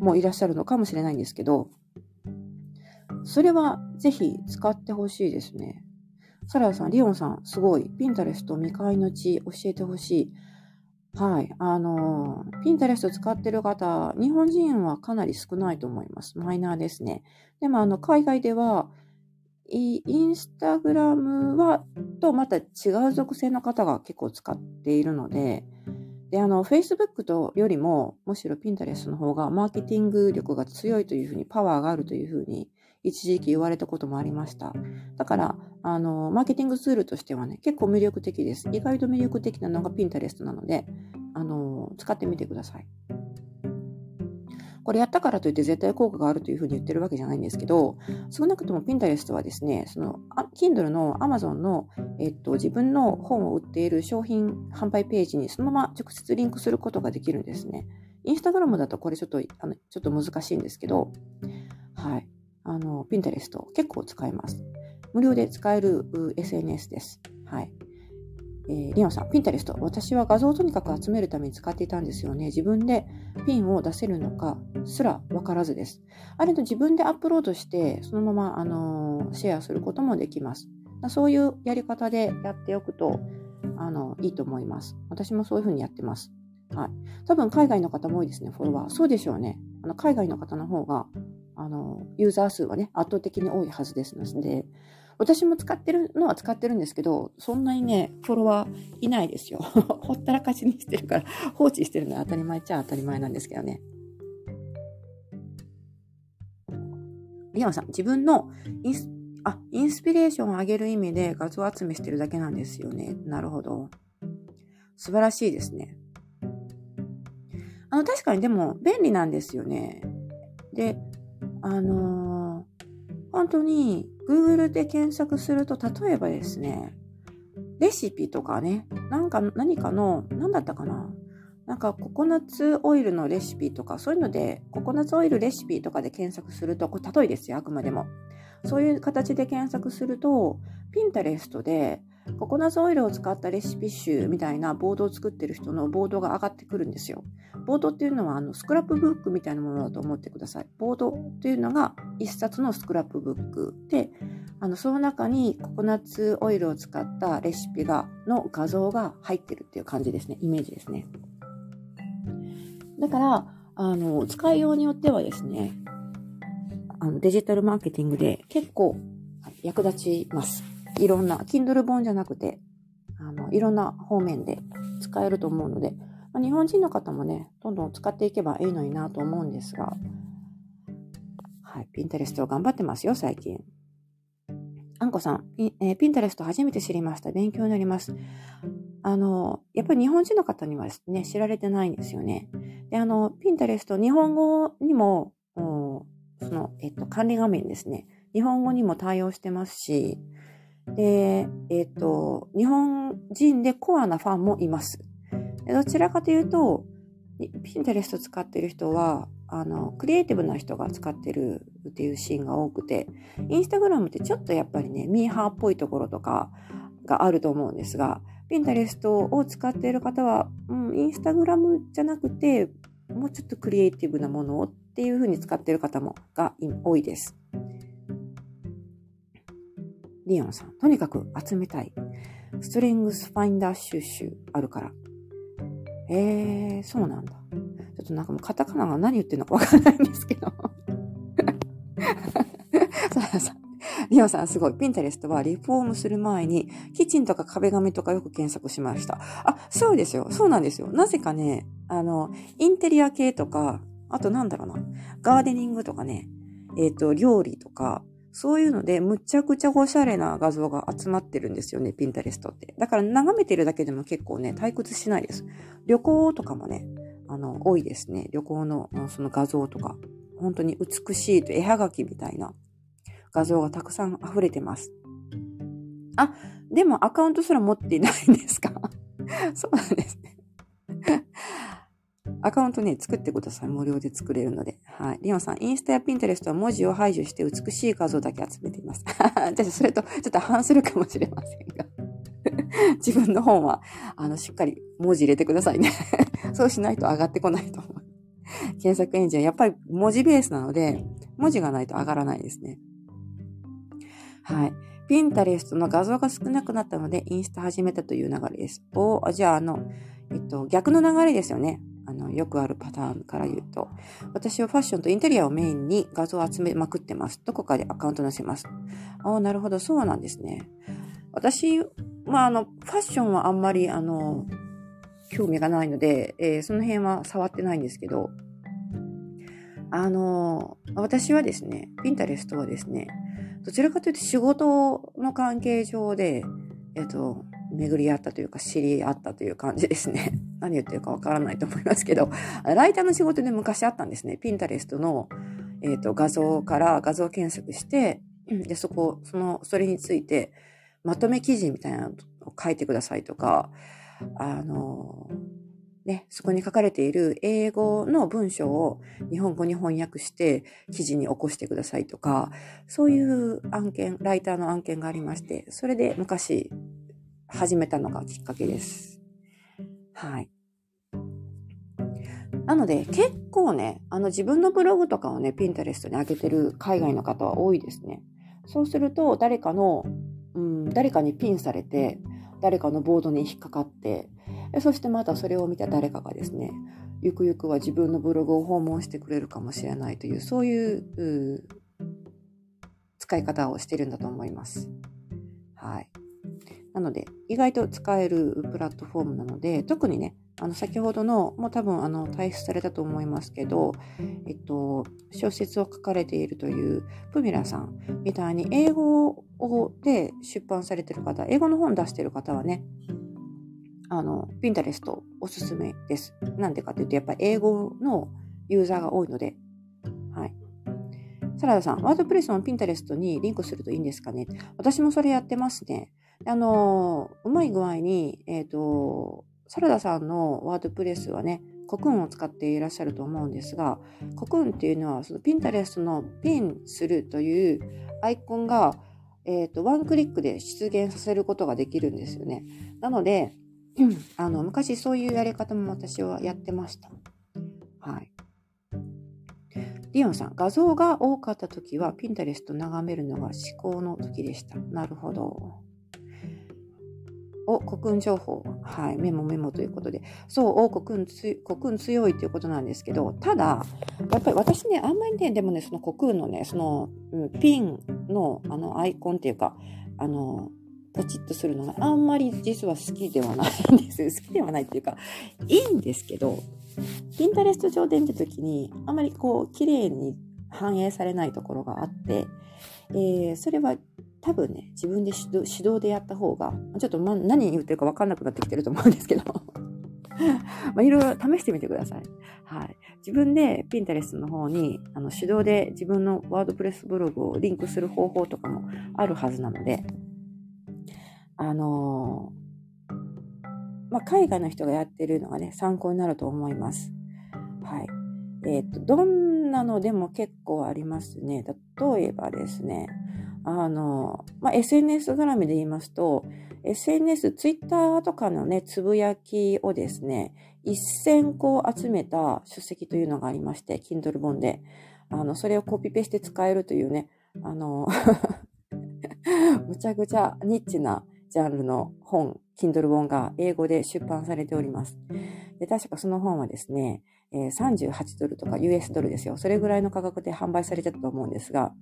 もういらっしゃるのかもしれないんですけど、それはぜひ使ってほしいですね。サラダさん、リオンさん、すごい。ピンタレスト未開の地教えてほしい。はい。あの、ピンタレスト使ってる方、日本人はかなり少ないと思います。マイナーですね。でも、あの、海外では、インスタグラムは、とまた違う属性の方が結構使っているので、で、あの、Facebook とよりも、むしろピンタレストの方がマーケティング力が強いというふうに、パワーがあるというふうに一時期言われたこともありました。だから、あの、マーケティングツールとしてはね、結構魅力的です。意外と魅力的なのがピンタレストなので、あの、使ってみてください。これやったからといって絶対効果があるというふうに言ってるわけじゃないんですけど、少なくともピンタレストはですね、その、Kindle の Amazon の、えっと、自分の本を売っている商品販売ページにそのまま直接リンクすることができるんですね。インスタグラムだとこれちょっと、あのちょっと難しいんですけど、はい。あの、ピンタレスト結構使えます。無料で使える SNS です。はい。えー、リオンさん、ピンタレスト。私は画像をとにかく集めるために使っていたんですよね。自分でピンを出せるのかすらわからずです。あれと自分でアップロードして、そのまま、あのー、シェアすることもできます。そういうやり方でやっておくと、あの、いいと思います。私もそういうふうにやってます。はい。多分海外の方も多いですね、フォロワー。そうでしょうね。あの海外の方の方があの、ユーザー数はね、圧倒的に多いはずですので、私も使ってるのは使ってるんですけど、そんなにね、フォロワーいないですよ。ほったらかしにしてるから、放置してるのは当たり前っちゃ当たり前なんですけどね。リアンさん、自分のインスあ、インスピレーションを上げる意味で画像集めしてるだけなんですよね。なるほど。素晴らしいですね。あの、確かにでも便利なんですよね。で、あのー、本当に Google で検索すると、例えばですね、レシピとかね、なんか何かの、何だったかななんかココナッツオイルのレシピとか、そういうので、ココナッツオイルレシピとかで検索すると、これ例えですよ、あくまでも。そういう形で検索すると、ピンタレストで、ココナッツオイルを使ったレシピ集みたいなボードを作ってる人のボードが上がってくるんですよ。ボードっていうのはあのスクラップブックみたいなものだと思ってください。ボードっていうのが一冊のスクラップブックで、あのその中にココナッツオイルを使ったレシピがの画像が入ってるっていう感じですね。イメージですね。だから、あの、使いようによってはですね、あのデジタルマーケティングで結構役立ちます。いろんな、Kindle 本じゃなくて、あの、いろんな方面で使えると思うので、まあ、日本人の方もね、どんどん使っていけばいいのになと思うんですが、はい、ピンタレスト頑張ってますよ、最近。あんこさん、えー、ピンタレスト初めて知りました。勉強になります。あの、やっぱり日本人の方にはね、知られてないんですよね。で、あの、ピンタレスト、日本語にも、その、えっと、管理画面ですね。日本語にも対応してますし、で、えっ、ー、と、日本人でコアなファンもいます。どちらかというと、ピンタレスト使ってる人は、あの、クリエイティブな人が使ってるっていうシーンが多くて、インスタグラムってちょっとやっぱりね、ミーハーっぽいところとかがあると思うんですが、ピンタレストを使っている方は、うん、インスタグラムじゃなくて、もうちょっとクリエイティブなものをっていう風に使っている方もが多いです。リオンさん。とにかく集めたい。ストレングスファインダー収集あるから。えー、そうなんだ。ちょっとなんかもうカタカナが何言ってるのかわからないんですけど。ささリオさんすごい。ピンタレストはリフォームする前に、キッチンとか壁紙とかよく検索しました。あ、そうですよ。そうなんですよ。なぜかね、あの、インテリア系とか、あとなんだろうな、ガーデニングとかね、えっ、ー、と、料理とか、そういうので、むちゃくちゃおしゃれな画像が集まってるんですよね、ピンタレストって。だから眺めてるだけでも結構ね、退屈しないです。旅行とかもね、あの、多いですね。旅行のその画像とか。本当に美しいと絵はがきみたいな画像がたくさん溢れてます。あ、でもアカウントすら持っていないんですか？そうなんですね。アカウントね、作ってください。無料で作れるので。はい。リオンさん、インスタやピンタレストは文字を排除して美しい画像だけ集めています。私、それとちょっと反するかもしれませんが。自分の本は、あの、しっかり文字入れてくださいね。そうしないと上がってこないと思う。検索エンジンはやっぱり文字ベースなので、文字がないと上がらないですね。はい。ピンタレストの画像が少なくなったので、インスタ始めたという流れです。おじゃあ、あの、えっと、逆の流れですよね。あの、よくあるパターンから言うと。私はファッションとインテリアをメインに画像を集めまくってます。どこかでアカウント載せます。ああなるほど、そうなんですね。私、まあ、あの、ファッションはあんまり、あの、興味がないので、えー、その辺は触ってないんですけど、あの、私はですね、ピンタレストはですね、どちらかというと仕事の関係上で、えっと、巡り合ったというか知り合ったという感じですね。何言ってるかわからないと思いますけど、ライターの仕事で昔あったんですね。ピンタレストの、えっと、画像から画像検索して、で、そこ、その、それについて、まとめ記事みたいなのを書いてくださいとか、あの、ね、そこに書かれている英語の文章を日本語に翻訳して記事に起こしてくださいとか、そういう案件、ライターの案件がありまして、それで昔始めたのがきっかけです。はい。なので結構ね、あの自分のブログとかをね、ピンタレストに上げてる海外の方は多いですね。そうすると誰かの、うん、誰かにピンされて、誰かのボードに引っかかって、そしてまたそれを見た誰かがですね、ゆくゆくは自分のブログを訪問してくれるかもしれないという、そういう使い方をしてるんだと思います。はい。なので、意外と使えるプラットフォームなので、特にね、あの、先ほどの、もう多分、あの、退出されたと思いますけど、えっと、小説を書かれているというプミラさんみたいに、英語で出版されてる方、英語の本出してる方はね、あの、ピンタレストおすすめです。なんでかというと、やっぱり英語のユーザーが多いので、はい。サラダさん、ワードプレスのピンタレストにリンクするといいんですかね？私もそれやってますね。あの、うまい具合に、えっ、ー、と、サラダさんのワードプレスはね、コクーンを使っていらっしゃると思うんですが、コクーンっていうのは、そのピンタレストのピンするというアイコンが、えっ、ー、と、ワンクリックで出現させることができるんですよね。なので、あの、昔そういうやり方も私はやってました。はい。リオンさん、画像が多かった時は、ピンタレスト眺めるのが思考の時でした。なるほど。お、国運情報。はい。メモメモということで。そう、お、国運つ、国運強いということなんですけど、ただ、やっぱり私ね、あんまりね、でもね、その国運のね、その、うん、ピンの、あの、アイコンっていうか、あの、ポチッとするのがあんまり実は好きではないんです。好きではないっていうか、いいんですけど、ピンタレスト上で見た時に、あんまりこう、綺麗に反映されないところがあって、えー、それは多分ね、自分で指導でやった方が、ちょっと、ま、何言ってるか分かんなくなってきてると思うんですけど、まあ、いろいろ試してみてください。はい。自分でピンタレストの方に、あの、手動で自分のワードプレスブログをリンクする方法とかもあるはずなので、あのー、まあ、海外の人がやってるのがね、参考になると思います。はい。えっ、ー、と、どんなのでも結構ありますね。例えばですね、あの、まあ、SNS 絡みで言いますと、SNS、Twitter とかのね、つぶやきをですね、1000個集めた書籍というのがありまして、Kindle 本で。あの、それをコピペして使えるというね、あの むちゃくちゃニッチなジャンルの本、Kindle 本が英語で出版されております。で、確かその本はですね、えー、38ドルとか US ドルですよ。それぐらいの価格で販売されてたと思うんですが、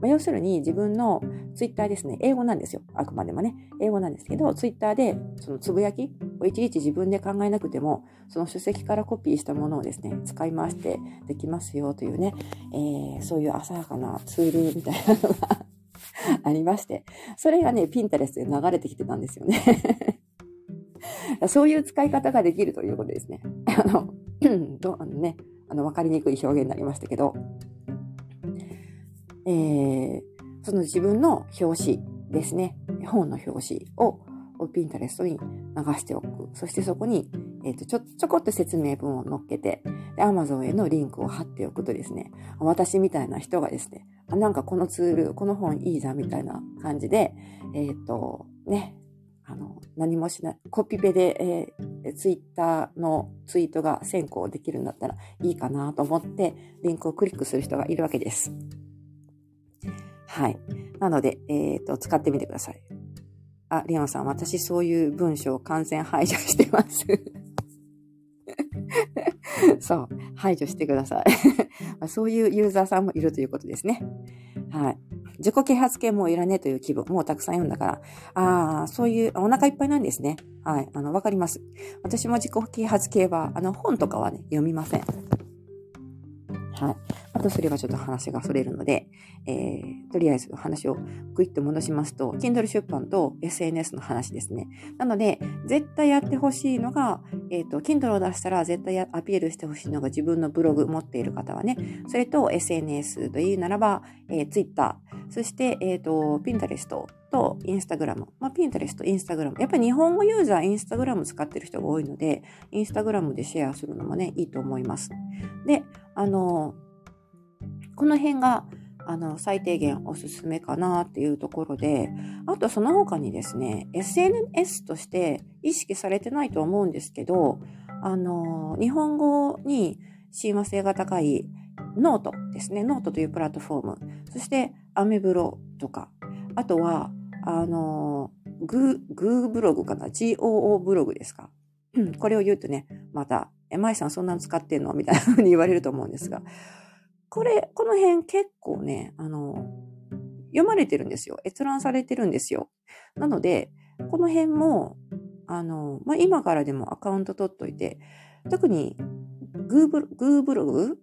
まあ、要するに自分のツイッターですね、英語なんですよ。あくまでもね、英語なんですけど、ツイッターでそのつぶやきをいちいち自分で考えなくても、その書籍からコピーしたものをですね、使い回してできますよというね、えー、そういう浅はかなツールみたいなのが ありまして、それがね、ピンタレスで流れてきてたんですよね そういう使い方ができるということですね。あの、どあのね、あの、わかりにくい表現になりましたけど、えー、その自分の表紙ですね、本の表紙をピンタレストに流しておく。そしてそこに、えっ、ー、と、ちょ、ちょこっと説明文を載っけて、ア Amazon へのリンクを貼っておくとですね、私みたいな人がですね、あなんかこのツール、この本いいじゃんみたいな感じで、えっ、ー、と、ね、あの、何もしない、コピペで、えー、ツイッターのツイートが先行できるんだったらいいかなと思って、リンクをクリックする人がいるわけです。はい。なので、えっ、ー、と、使ってみてください。あ、リアンさん、私そういう文章を完全排除してます。そう、排除してください そういうユーザーさんもいるということですね。はい。自己啓発系もういらねえという気分、もうたくさん読んだから、ああ、そういう、お腹いっぱいなんですね。はい。あの、わかります。私も自己啓発系は、あの、本とかはね、読みません。はい。あとすればちょっと話がそれるので、えー、とりあえず話をグイッと戻しますと、Kindle 出版と SNS の話ですね。なので、絶対やってほしいのが、えっ、ー、と、Kindle を出したら絶対アピールしてほしいのが自分のブログ持っている方はね、それと SNS というならば、えー、Twitter、そして、えっ、ー、と、Pinterest と Instagram。まあ、Pinterest、Instagram。やっぱり日本語ユーザー Instagram 使ってる人が多いので、Instagram でシェアするのもね、いいと思います。で、あの、この辺が、あの、最低限おすすめかなっていうところで、あとその他にですね、SNS として意識されてないと思うんですけど、あの、日本語に親和性が高いノートですね。ノートというプラットフォーム。そして、アメブロとか、あとは、あの、グー、グーブログかな ?GOO ブログですかこれを言うとね、また、え、舞さんそんなの使ってんの？みたいな風に言われると思うんですが、これ、この辺結構ね、あの、読まれてるんですよ。閲覧されてるんですよ。なので、この辺も、あの、まあ、今からでもアカウント取っといて、特にグーブグーブログ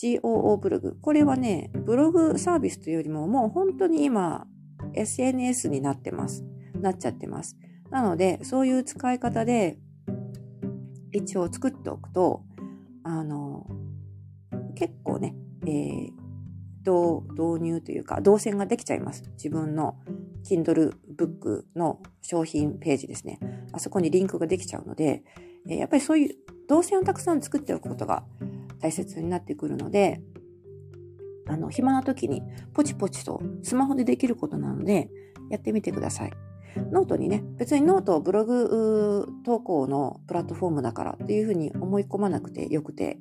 ？GOO ブログ？これはね、ブログサービスというよりも、もう本当に今、SNS になってます。なっちゃってます。なので、そういう使い方で、一応作っておくと、あの、結構ね、えー、導入というか、動線ができちゃいます。自分の Kindle ブックの商品ページですね。あそこにリンクができちゃうので、えー、やっぱりそういう動線をたくさん作っておくことが大切になってくるので、あの、暇な時にポチポチとスマホでできることなので、やってみてください。ノートにね、別にノートをブログ投稿のプラットフォームだからっていうふうに思い込まなくてよくて、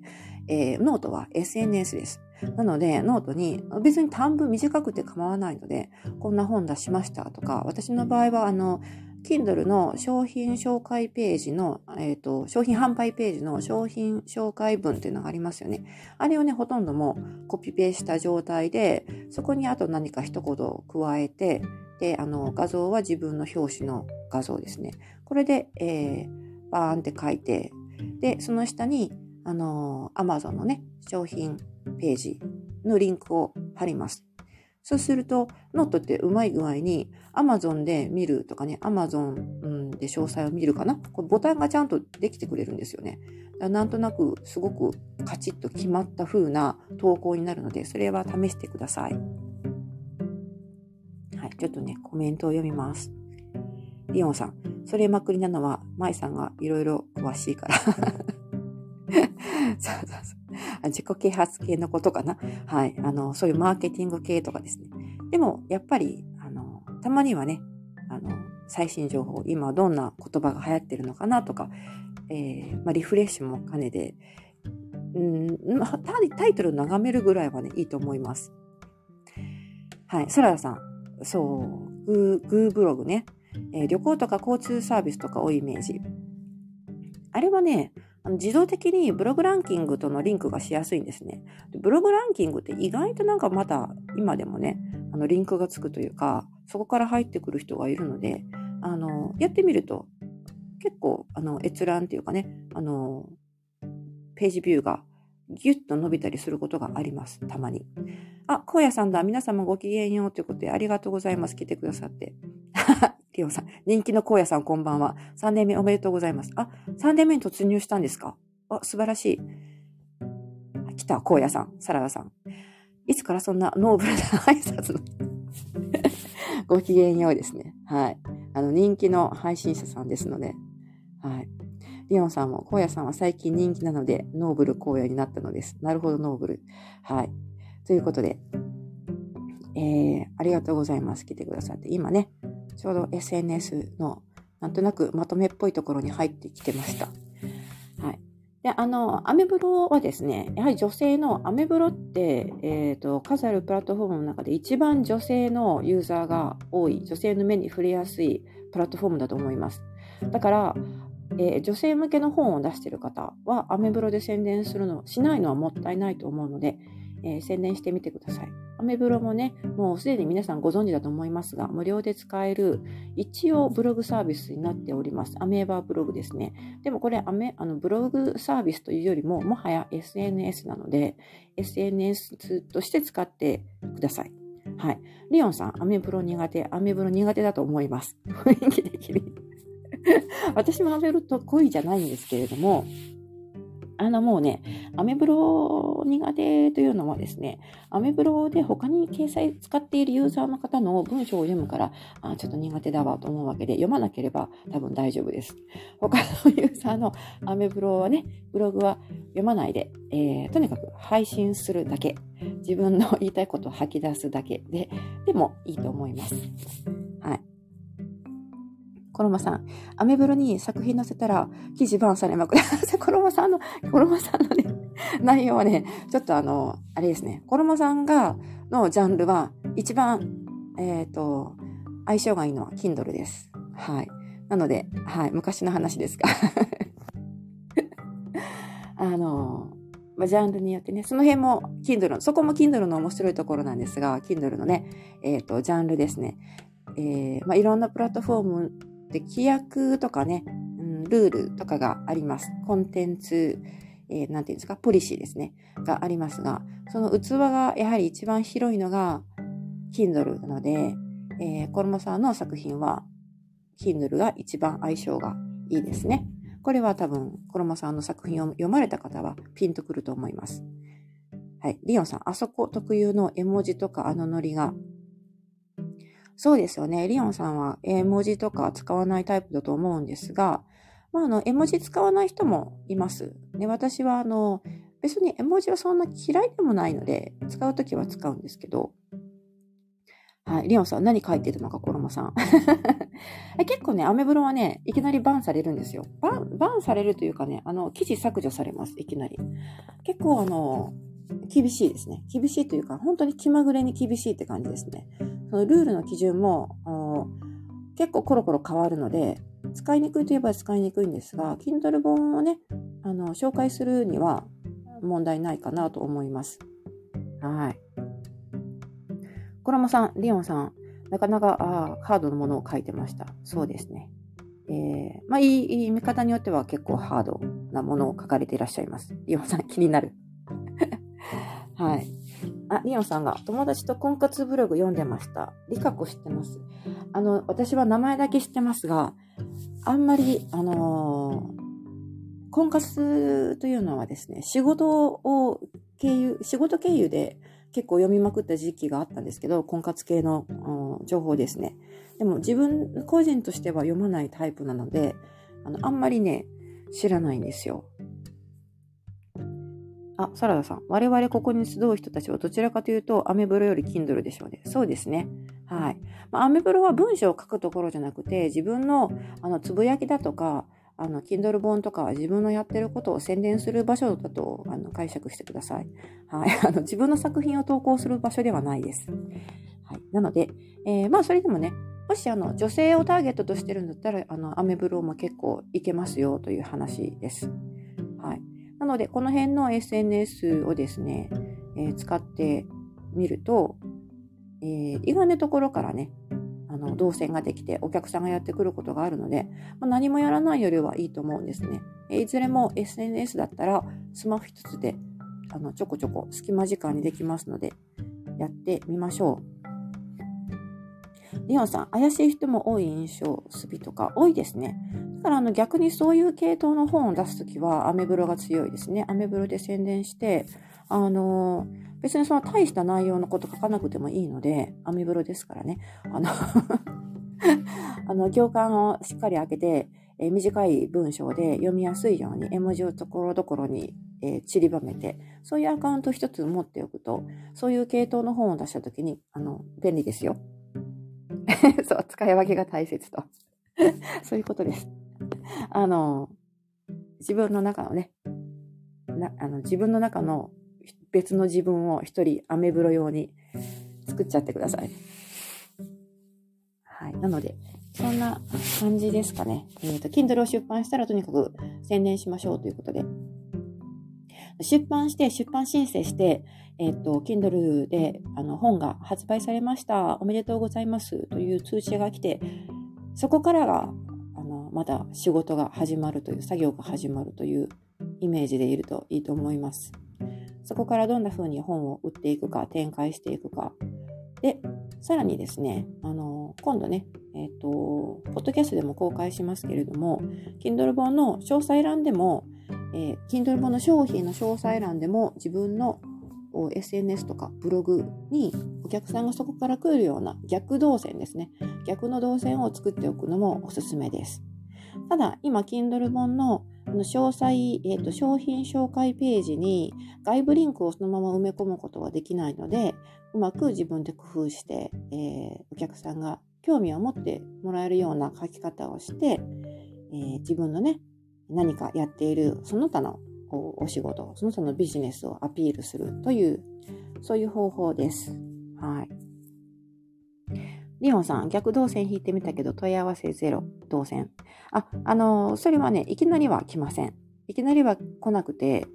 えー、ノートは SNS です。なので、ノートに別に短文短くて構わないので、こんな本出しましたとか、私の場合は、あの、Kindle の商品紹介ページの、えっ、ー、と、商品販売ページの商品紹介文っていうのがありますよね。あれをね、ほとんどもコピペした状態で、そこにあと何か一言を加えて、で、あの、画像は自分の表紙の画像ですね。これで、えー、バーンって書いて、で、その下に、あの、Amazon のね、商品ページのリンクを貼ります。そうすると、ノートってうまい具合に Amazon で見るとかね、Amazon で詳細を見るかな？これボタンがちゃんとできてくれるんですよね。なんとなくすごくカチッと決まった風な投稿になるので、それは試してください。はい、ちょっとね、コメントを読みます。リオンさん、それまくりなのは、舞さんがいろいろ詳しいから。そうそうそう。自己啓発系のことかな。はい。あの、そういうマーケティング系とかですね。でも、やっぱり、あの、たまにはね、あの、最新情報、今どんな言葉が流行ってるのかなとか、えー、まあ、リフレッシュも兼ねて、うん、タイトルを眺めるぐらいはね、いいと思います。はい。サラダさん、そう、グー、グーブログね、えー、旅行とか交通サービスとか多いイメージ。あれはね、自動的にブログランキングとのリンクがしやすいんですね。ブログランキングって意外となんかまだ今でもね、あのリンクがつくというか、そこから入ってくる人がいるので、あの、やってみると結構あの閲覧っていうかね、あの、ページビューがギュッと伸びたりすることがあります。たまに。あ、荒野さんだ。皆様ごきげんようということでありがとうございます。来てくださって。リオさん。人気の荒野さんこんばんは。3年目おめでとうございます。あ、3年目に突入したんですか？あ、素晴らしい。来た、荒野さん。サラダさん。いつからそんなノーブルな 挨拶の？ごきげんようですね。はい。あの、人気の配信者さんですので。はい。リオンさんも、荒野さんは最近人気なので、ノーブル荒野になったのです。なるほど、ノーブル。はい。ということで、えー、ありがとうございます。来てくださって。今ね、ちょうど SNS のなんとなくまとめっぽいところに入ってきてました。はい。で、あの、アメブロはですね、やはり女性のアメブロって、えっ、ー、と、数あるプラットフォームの中で一番女性のユーザーが多い、女性の目に触れやすいプラットフォームだと思います。だから、えー、女性向けの本を出している方はアメブロで宣伝するの、しないのはもったいないと思うので、えー、宣伝してみてください。アメブロもね、もうすでに皆さんご存知だと思いますが、無料で使える一応ブログサービスになっております。アメーバーブログですね。でもこれアメあのブログサービスというよりも、もはや SNS なので、SNS として使ってください。はい。リオンさん、アメブロ苦手、アメブロ苦手だと思います。雰囲気的に。私もアメブロ得意じゃないんですけれども、あのもうね、アメブロ苦手というのはですね、アメブロで他に掲載使っているユーザーの方の文章を読むから、あちょっと苦手だわと思うわけで、読まなければ多分大丈夫です。他のユーザーのアメブロはね、ブログは読まないで、えー、とにかく配信するだけ、自分の言いたいことを吐き出すだけで、でもいいと思います。コロマさん、アメブロに作品載せたら記事バンされまくる。コロマさんの、コロマさんのね、内容はね、ちょっとあの、あれですね、コロマさんが、のジャンルは一番、えっ、ー、と、相性がいいのは Kindle です。はい。なので、はい、昔の話ですが。あの、まジャンルによってね、その辺も Kindle の、そこも Kindle の面白いところなんですが、Kindle のね、えっ、ー、と、ジャンルですね。えー、まあ、いろんなプラットフォームで、規約とかね、うん、ルールとかがあります。コンテンツ、えー、ていうんですか、ポリシーですね、がありますが、その器がやはり一番広いのが Kindle なので、えー、コルモさんの作品は Kindle が一番相性がいいですね。これは多分、コロモさんの作品を読まれた方はピンとくると思います。はい。リオンさん、あそこ特有の絵文字とかあのノリがそうですよね。リオンさんは絵文字とか使わないタイプだと思うんですが、まあ、あの、絵文字使わない人もいます。で、私は、あの、別に絵文字はそんな嫌いでもないので、使うときは使うんですけど、はい。リオンさん、何書いてるのか、コロモさん。結構ね、アメブロはね、いきなりバンされるんですよ。バン、バンされるというかね、あの、記事削除されます、いきなり。結構、あの、厳しいですね。厳しいというか、本当に気まぐれに厳しいって感じですね。そのルールの基準も結構コロコロ変わるので、使いにくいといえば使いにくいんですが、Kindle 本をね、あの、紹介するには問題ないかなと思います。はい。コラモさん、リオンさん、なかなかあハードなものを書いてました。そうですね。えー、まあいい、いい見方によっては結構ハードなものを書かれていらっしゃいます。リオンさん、気になる。はい。あ、リオンさんが友達と婚活ブログ読んでました。リカコ知ってます？あの、私は名前だけ知ってますが、あんまり、あのー、婚活というのはですね、仕事を経由、仕事経由で結構読みまくった時期があったんですけど、婚活系の、情報ですね。でも自分個人としては読まないタイプなので、あの、あんまりね、知らないんですよ。あ、サラダさん。我々ここに集う人たちはどちらかというと、アメブロより Kindle でしょうね。そうですね。はい。まあ、アメブロは文章を書くところじゃなくて、自分の、あの、つぶやきだとか、あの、Kindle 本とかは自分のやってることを宣伝する場所だと、あの、解釈してください。はい。あの、自分の作品を投稿する場所ではないです。はい。なので、えー、まあ、それでもね、もしあの女性をターゲットとしてるんだったら、あのアメブロも結構いけますよという話です。はい。なので、この辺の SNS をですね、えー、使ってみると、えー、意外なところからね、あの動線ができてお客さんがやってくることがあるので、まあ、何もやらないよりはいいと思うんですねえ。いずれも SNS だったらスマホ一つであのちょこちょこ隙間時間にできますのでやってみましょう。リオンさん、怪しい人も多い印象、スビとか多いですね。だからあの逆にそういう系統の本を出すときはアメブロが強いですね。アメブロで宣伝して、あのー、別にその大した内容のこと書かなくてもいいので、アメブロですからね。あの あの、行間をしっかり開けて、えー、短い文章で読みやすいように絵文字をところどころに、えー、散りばめて、そういうアカウント一つ持っておくと、そういう系統の本を出したときに、あの、便利ですよ。そう、使い分けが大切と。そういうことです。あの、自分の中のね、なあの自分の中の別の自分を一人アメブロ用に作っちゃってください。はい。なので、そんな感じですかね。えっ、ー、と、Kindle を出版したらとにかく宣伝しましょうということで。出版して、出版申請して、えっ、と、Kindle であの本が発売されました。おめでとうございますという通知が来て、そこからが、あの、まだ仕事が始まるという、作業が始まるというイメージでいるといいと思います。そこからどんな風に本を売っていくか、展開していくか。で、さらにですね、あの、今度ね、えっ、と、ポッドキャストでも公開しますけれども、Kindle 本の詳細欄でも、えー、Kindle 本の商品の詳細欄でも自分の SNS とかブログにお客さんがそこから来るような逆動線ですね。逆の動線を作っておくのもおすすめです。ただ、今、Kindle 本の詳細、えーと、商品紹介ページに外部リンクをそのまま埋め込むことはできないので、うまく自分で工夫して、えー、お客さんが興味を持ってもらえるような書き方をして、えー、自分のね、何かやっているその他のお仕事、その他のビジネスをアピールするという、そういう方法です。はい。リオンさん、逆動線引いてみたけど問い合わせゼロ、動線。あ、あの、それはね、いきなりは来ません。いきなりは来なくて、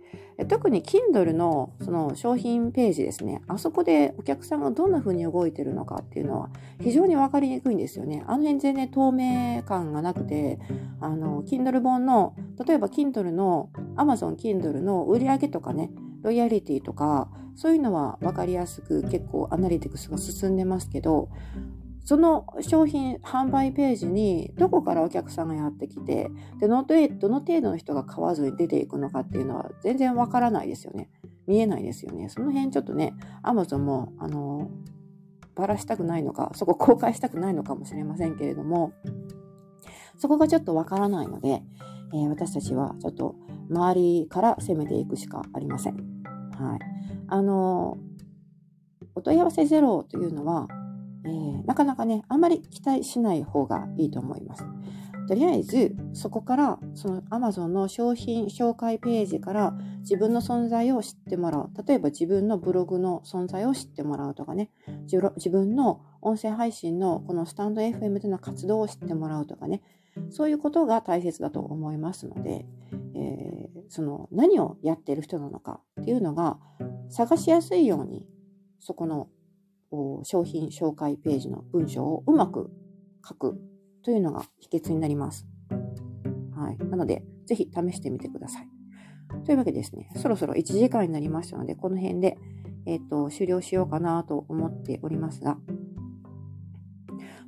特に Kindle のその商品ページですね。あそこでお客さんがどんな風に動いてるのかっていうのは非常にわかりにくいんですよね。あの辺全然透明感がなくて、あの、Kindle 本の、例えば Kindle の Amazon Kindle の売り上げとかね、ロイヤリティとか、そういうのは分かりやすく結構アナリティクスが進んでますけど、その商品販売ページにどこからお客さんがやってきて、でどの程度の人が買わずに出ていくのかっていうのは全然わからないですよね。見えないですよね。その辺ちょっとね、アマゾンも、あの、ばらしたくないのか、そこ公開したくないのかもしれませんけれども、そこがちょっとわからないので、えー、私たちはちょっと周りから攻めていくしかありません。はい。あの、お問い合わせゼロというのは、えー、なかなかね、あんまり期待しない方がいいと思います。とりあえず、そこから、その Amazon の商品紹介ページから自分の存在を知ってもらう。例えば自分のブログの存在を知ってもらうとかね、自分の音声配信のこのスタンド FM での活動を知ってもらうとかね、そういうことが大切だと思いますので、えー、その何をやっている人なのかっていうのが探しやすいように、そこの商品紹介ページの文章をうまく書くというのが秘訣になります。はい。なので、ぜひ試してみてください。というわけでですね、そろそろ1時間になりましたので、この辺で、えっ、ー、と、終了しようかなと思っておりますが、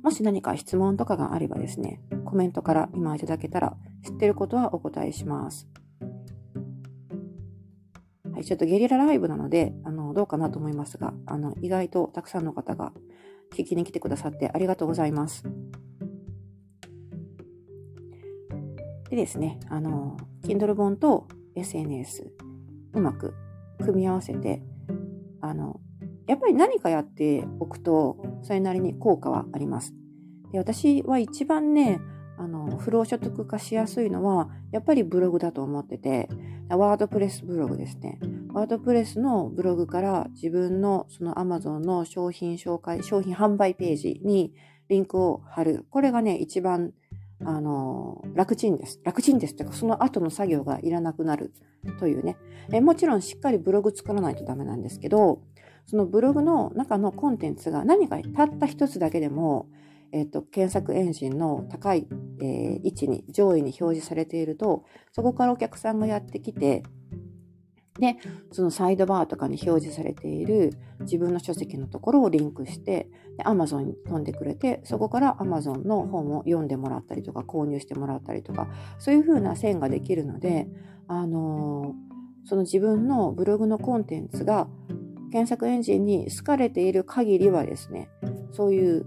もし何か質問とかがあればですね、コメントから今いただけたら、知ってることはお答えします。はい、ちょっとゲリラライブなので、あの、どうかなと思いますが、あの、意外とたくさんの方が聞きに来てくださってありがとうございます。でですね、あの、Kindle 本と SNS、うまく組み合わせて、あの、やっぱり何かやっておくと、それなりに効果はあります。で私は一番ね、あの、不労所得化しやすいのは、やっぱりブログだと思ってて、ワードプレスブログですね。ワードプレスのブログから自分のその Amazon の商品紹介、商品販売ページにリンクを貼る。これがね、一番、あの、楽ちんです。楽ちんですっていうか、その後の作業がいらなくなるというね。えもちろんしっかりブログ作らないとダメなんですけど、そのブログの中のコンテンツが何かたった一つだけでも、えっ、と、検索エンジンの高い、えー、位置に、上位に表示されていると、そこからお客さんがやってきて、で、そのサイドバーとかに表示されている自分の書籍のところをリンクして、で Amazon に飛んでくれて、そこから Amazon の本を読んでもらったりとか、購入してもらったりとか、そういう風な線ができるので、あのー、その自分のブログのコンテンツが検索エンジンに好かれている限りはですね、そういう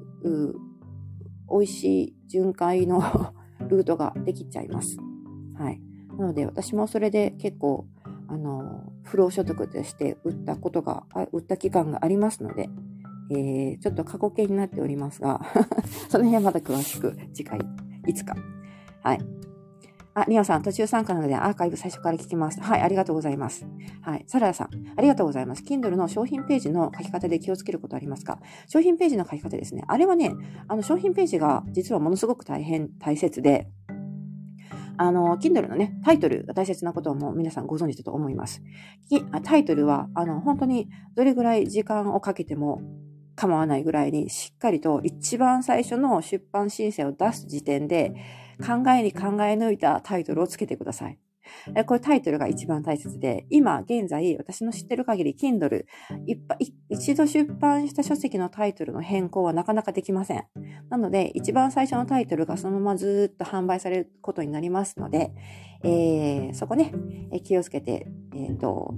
美味しい巡回の ルートができちゃいます。はい。なので私もそれで結構あの、不労所得として売ったことが、売った期間がありますので、えー、ちょっと過去形になっておりますが その辺はまた詳しく次回、いつか。はい。あ、リオさん、途中参加なのでアーカイブ最初から聞きます。はい、ありがとうございます。はい、サラヤさん、ありがとうございます。Kindle の商品ページの書き方で気をつけることありますか？商品ページの書き方ですね。あれはね、あの商品ページが実はものすごく大変、大切で、あの、Kindle のね、タイトルが大切なこともう皆さんご存知だと思います。タイトルは、あの、本当にどれぐらい時間をかけても構わないぐらいにしっかりと一番最初の出版申請を出す時点で考えに考え抜いたタイトルをつけてください。これタイトルが一番大切で、今現在私の知ってる限り Kindle 一度出版した書籍のタイトルの変更はなかなかできません。なので一番最初のタイトルがそのままずっと販売されることになりますので、えー、そこね、気をつけて、えっ、ー、と、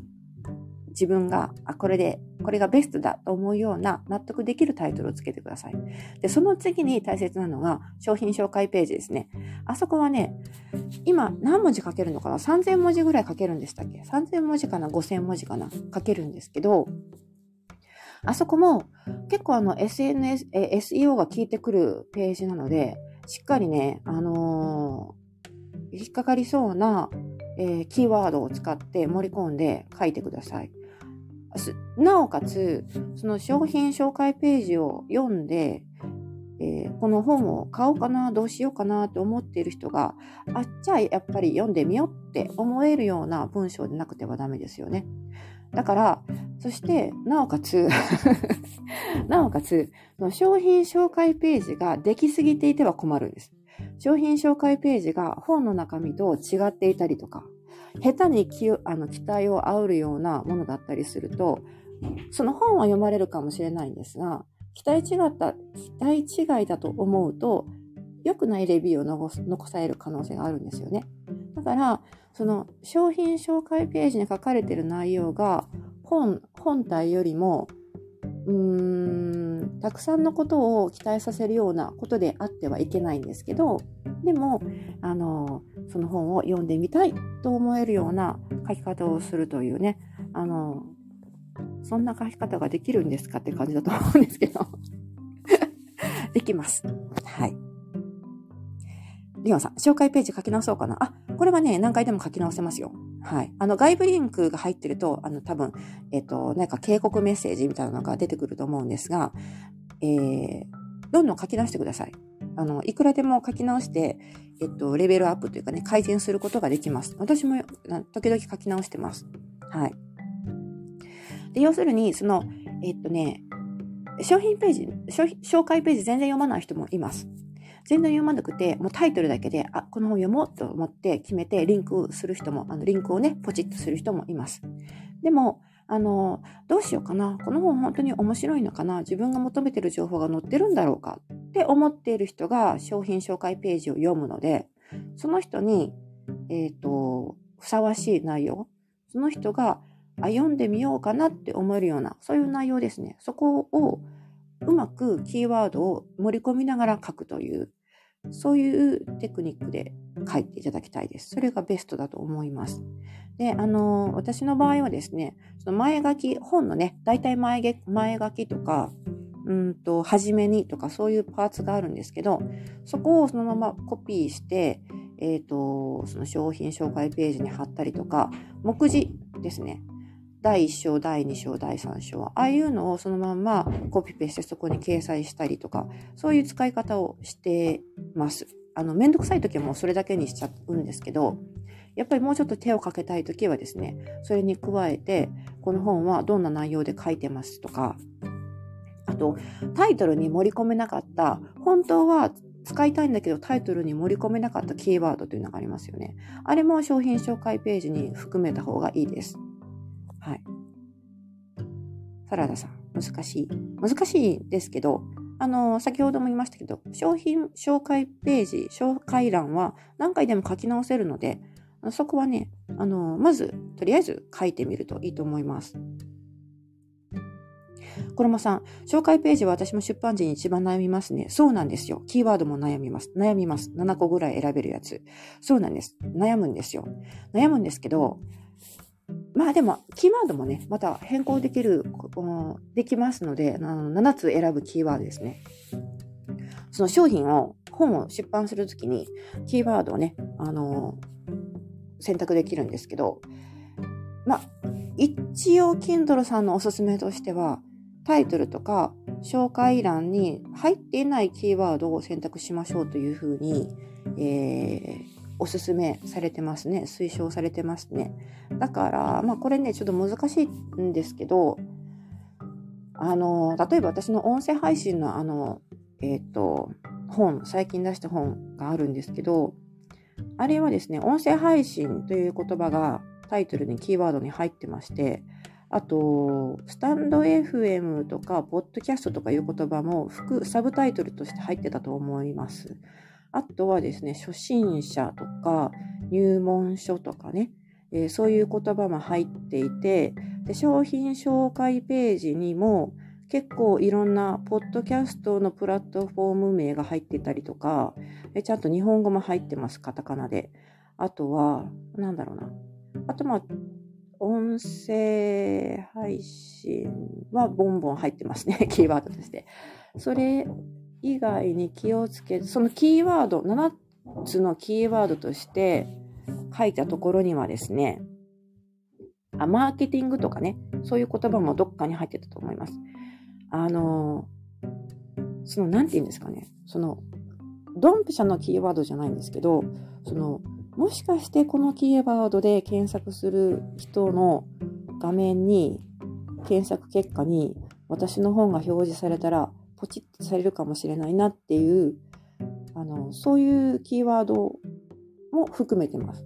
自分が、あ、これで、これがベストだと思うような納得できるタイトルをつけてください。で、その次に大切なのが商品紹介ページですね。あそこはね、今何文字書けるのかな ?3000 文字ぐらい書けるんでしたっけ ?3000 文字かな ?5000 文字かな？書けるんですけど、あそこも結構あの SNS、SEO が効いてくるページなので、しっかりね、あのー、引っかかりそうな、えー、キーワードを使って盛り込んで書いてください。なおかつ、その商品紹介ページを読んで、えー、この本を買おうかな、どうしようかなと思っている人が、あ、じゃやっぱり読んでみようって思えるような文章でなくてはダメですよね。だから、そして、なおかつ なおかつ、商品紹介ページができすぎていては困るんです。商品紹介ページが本の中身と違っていたりとか、下手にきあの期待を煽るようなものだったりすると、その本は読まれるかもしれないんですが、期待違った、期待違いだと思うと、良くないレビューを残残される可能性があるんですよね。だから、その商品紹介ページに書かれている内容が本、本体よりも、うーん、たくさんのことを期待させるようなことであってはいけないんですけど、でも、あの、その本を読んでみたいと思えるような書き方をするというね、あの、そんな書き方ができるんですかって感じだと思うんですけど できます。はい。リオンさん、紹介ページ書き直そうかな。あ、これはね、何回でも書き直せますよ。はい。あの、外部リンクが入ってると、あの、多分、えっと、なんか警告メッセージみたいなのが出てくると思うんですが、えー、どんどん書き直してください。あの、いくらでも書き直して、えっと、レベルアップというかね、改善することができます。私も時々書き直してます。はい。で、要するに、その、えっとね、商品ページ、紹介ページ全然読まない人もいます。全然読まなくて、もうタイトルだけで、あ、この本読もうと思って決めて、リンクする人も、あの、リンクをね、ポチッとする人もいます。でも、あの、どうしようかな。この本本当に面白いのかな。自分が求めてる情報が載ってるんだろうかって思っている人が商品紹介ページを読むので、その人に、えっ、ー、と、ふさわしい内容、その人があ読んでみようかなって思えるような、そういう内容ですね。そこをうまくキーワードを盛り込みながら書くという、そういうテクニックで書いていただきたいです。それがベストだと思います。で、あの、私の場合はですね、その前書き、本のね、大体前前書きとか、うんと、初めにとかそういうパーツがあるんですけど、そこをそのままコピーして、えっ、ー、と、その商品紹介ページに貼ったりとか、目次ですね。第1章、第2章、第3章。ああいうのをそのまんまコピペしてそこに掲載したりとか、そういう使い方をしてます。あの、めんどくさい時はもうそれだけにしちゃうんですけど、やっぱりもうちょっと手をかけたい時はですね、それに加えて、この本はどんな内容で書いてますとか、あと、タイトルに盛り込めなかった、本当は使いたいんだけどタイトルに盛り込めなかったキーワードというのがありますよね。あれも商品紹介ページに含めた方がいいです。はい。サラダさん、難しい。難しいですけど、あの、先ほども言いましたけど、商品紹介ページ、紹介欄は何回でも書き直せるので、そこはね、あの、まず、とりあえず書いてみるといいと思います。コロマさん、紹介ページは私も出版時に一番悩みますね。そうなんですよ。キーワードも悩みます。悩みます。7個ぐらい選べるやつ。そうなんです。悩むんですよ。悩むんですけど、まあでも、キーワードもね、また変更できる、できますので、7つ選ぶキーワードですね。その商品を、本を出版するときに、キーワードをね、あの選択できるんですけど、まあ、一応、Kindle さんのおすすめとしては、タイトルとか紹介欄に入っていないキーワードを選択しましょうというふうに、えー、おすすめされてますね。推奨されてますね。だから、まあこれね、ちょっと難しいんですけど、あの、例えば私の音声配信のあの、えっ、ー、と、本、最近出した本があるんですけど、あれはですね、音声配信という言葉がタイトルにキーワードに入ってまして、あと、スタンド FM とか、ポッドキャストとかいう言葉も、副、サブタイトルとして入ってたと思います。あとはですね、初心者とか、入門書とかね、えー、そういう言葉も入っていてで、商品紹介ページにも結構いろんなポッドキャストのプラットフォーム名が入ってたりとか、えちゃんと日本語も入ってます、カタカナで。あとは、なんだろうな。あとまあ、音声配信はボンボン入ってますね、キーワードとして。それ以外に気をつけ、そのキーワード、7つのキーワードとして書いたところにはですね、あマーケティングとかね、そういう言葉もどっかに入ってたと思います。あの、その、なんて言うんですかね、その、ドンピシャのキーワードじゃないんですけど、その、もしかしてこのキーワードで検索する人の画面に、検索結果に私の本が表示されたら、ポチッとされるかもしれないなっていう、あの、そういうキーワードも含めてます。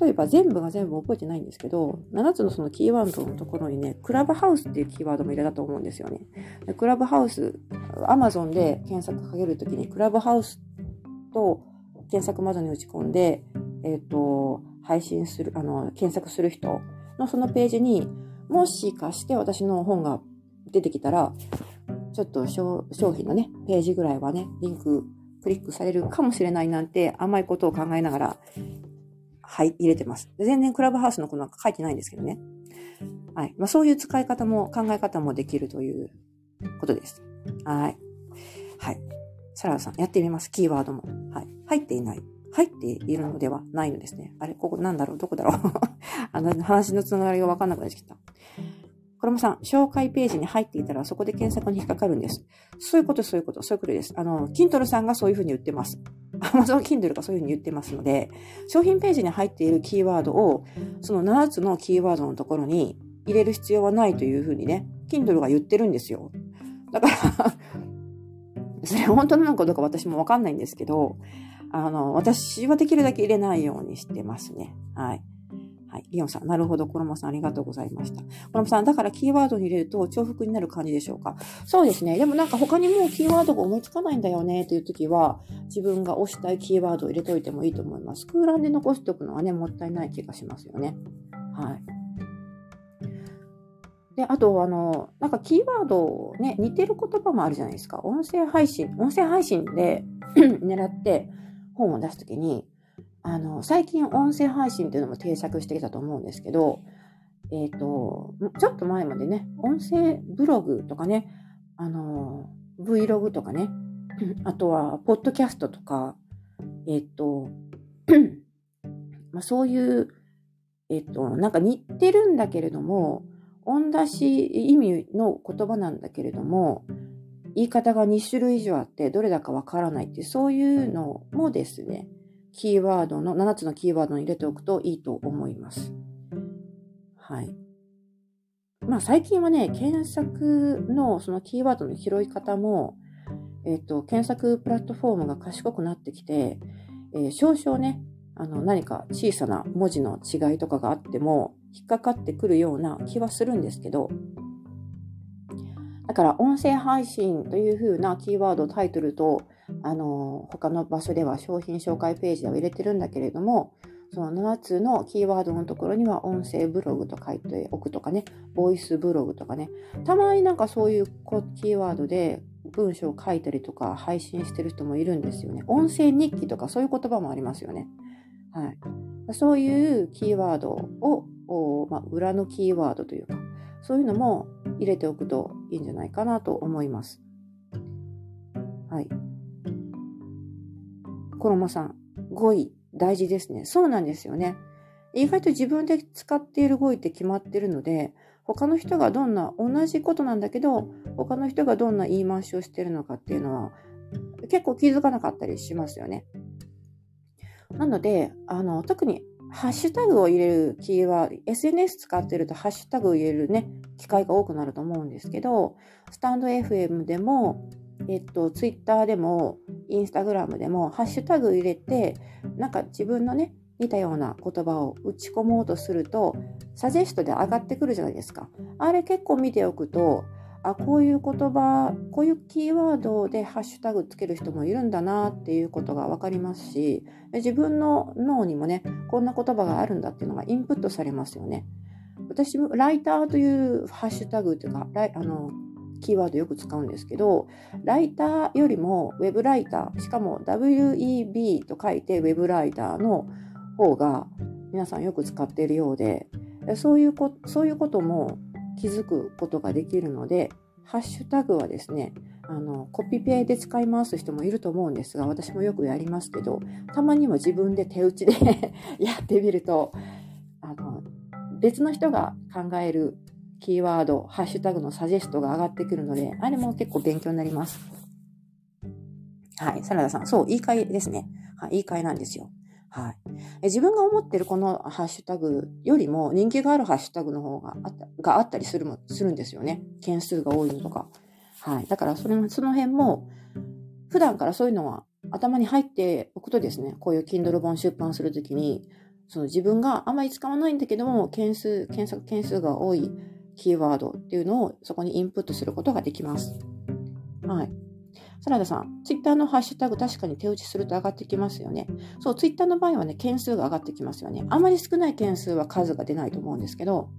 例えば全部が全部覚えてないんですけど、7つのそのキーワードのところにね、クラブハウスっていうキーワードも入れたと思うんですよね。クラブハウス、アマゾンで検索かけるときに、クラブハウスと検索窓に打ち込んで、えっ、ー、と、配信する、あの、検索する人のそのページにもしかして私の本が出てきたら、ちょっと商品のね、ページぐらいはね、リンククリックされるかもしれないなんて甘いことを考えながら、はい、入れてます。全然クラブハウスのことなんか書いてないんですけどね。はい。まあそういう使い方も、考え方もできるということです。はい。はい。サラダさん、やってみます。キーワードも。はい。入っていない。入っているのではないのですね。あれ、ここなんだろう？どこだろう？あの、話のつながりがわかんなくなってきた。コロモさん、紹介ページに入っていたらそこで検索に引っかかるんです。そういうこと、そういうこと、そういうことです。あの、キントルさんがそういうふうに言ってます。Amazon Kindle がそういうふうに言ってますので、商品ページに入っているキーワードを、その7つのキーワードのところに入れる必要はないというふうにね、Kindle が言ってるんですよ。だから それ本当なのかどうか私もわかんないんですけど、あの、私はできるだけ入れないようにしてますね。はい。はい。リオンさん、なるほど。コロモさん、ありがとうございました。コロモさん、だからキーワードに入れると重複になる感じでしょうか？そうですね。でもなんか他にもうキーワードが思いつかないんだよね、という時は、自分が押したいキーワードを入れといてもいいと思います。空欄で残しておくのはね、もったいない気がしますよね。はい。で、あと、あの、なんかキーワードね、似てる言葉もあるじゃないですか。音声配信、音声配信で 狙って本を出すときに、あの、最近音声配信っていうのも定着してきたと思うんですけど、えっ、ー、と、ちょっと前までね、音声ブログとかね、あの、Vlog とかね、あとは、ポッドキャストとか、えっ、ー、と、まあ、そういう、えっと、なんか似てるんだけれども、同じ意味の言葉なんだけれども、言い方が2種類以上あってどれだかわからないっていう、そういうのもですね、キーワードの、7つのキーワードに入れておくといいと思います。はい。まあ最近はね、検索のそのキーワードの拾い方も、えっ、と、検索プラットフォームが賢くなってきて、えー、少々ね、あの何か小さな文字の違いとかがあっても引っかかってくるような気はするんですけど、だから音声配信というふうなキーワード、タイトルと、あの、他の場所では商品紹介ページでは入れてるんだけれども、その7つのキーワードのところには音声ブログと書いておくとかね、ボイスブログとかね、たまになんかそういうキーワードで文章を書いたりとか配信してる人もいるんですよね。音声日記とかそういう言葉もありますよね。はい。そういうキーワードを、まあ、裏のキーワードというか、そういうのも入れておくといいんじゃないかなと思います。はい。衣さん、語彙大事ですね。そうなんですよね。意外と自分で使っている語彙って決まってるので、他の人がどんな、同じことなんだけど、他の人がどんな言い回しをしてるのかっていうのは、結構気づかなかったりしますよね。なので、あの、特にハッシュタグを入れるキーワード、SNS 使ってるとハッシュタグを入れるね、機会が多くなると思うんですけど、スタンド FM でも、えっと、ツイッターでも、インスタグラムでも、ハッシュタグ入れて、なんか自分のね、似たような言葉を打ち込もうとすると、サジェストで上がってくるじゃないですか。あれ結構見ておくと、あ、こういう言葉、こういうキーワードでハッシュタグつける人もいるんだなっていうことが分かりますし、自分の脳にもね、こんな言葉があるんだっていうのがインプットされますよね。私もライターというハッシュタグというか、あの、キーワードよく使うんですけど、ライターよりもウェブライター、しかも WEB と書いてウェブライターの方が皆さんよく使っているようで、そういうこそういうことも気づくことができるので、ハッシュタグはですね、あの、コピペで使い回す人もいると思うんですが、私もよくやりますけど、たまには自分で手打ちで やってみると、あの、別の人が考えるキーワード、ハッシュタグのサジェストが上がってくるので、あれも結構勉強になります。はい。サラダさん、そう、言い換えですね。はい、言い換えなんですよ。はい。自分が思ってるこのハッシュタグよりも人気があるハッシュタグの方があったがあったりするもするんですよね。件数が多いのとか。はい。だからそれその辺も普段からそういうのは頭に入っておくとですね、こういう Kindle 本出版するときに、その自分があまり使わないんだけども、件数、検索件数が多いキーワードっていうのをそこにインプットすることができます。はい。サラダさん、ツイッターのハッシュタグ確かに手打ちすると上がってきますよね。そう、ツイッターの場合はね、件数が上がってきますよね。あまり少ない件数は数が出ないと思うんですけど、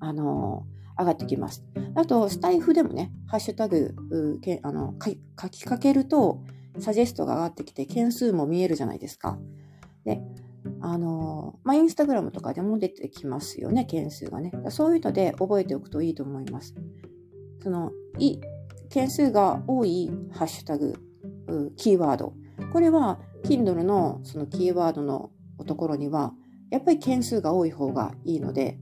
あのー、上がってきます。あと、スタイフでもね、ハッシュタグ、けあの書きかけると、サジェストが上がってきて、件数も見えるじゃないですか。で、あのまあ、インスタグラムとかでも出てきますよね、件数がね。そういうので覚えておくといいと思います。その、い、件数が多いハッシュタグ、キーワード。これは Kindle のそのキーワードのところには、やっぱり件数が多い方がいいので、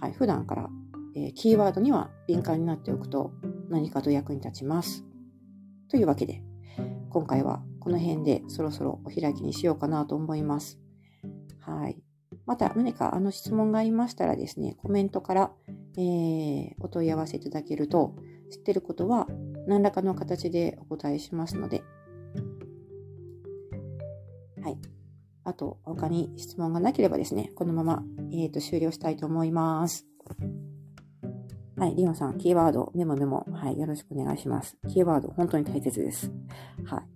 はい、普段から、えー、キーワードには敏感になっておくと何かと役に立ちます。というわけで、今回はこの辺でそろそろお開きにしようかなと思います。はい。また何かあの質問がありましたらですね、コメントから、えー、お問い合わせいただけると、知ってることは何らかの形でお答えしますので、はい。あと、他に質問がなければですね、このまま、えー、と終了したいと思います。はい、リオンさん、キーワード、メモメモ、はい、よろしくお願いします。キーワード、本当に大切です。はい。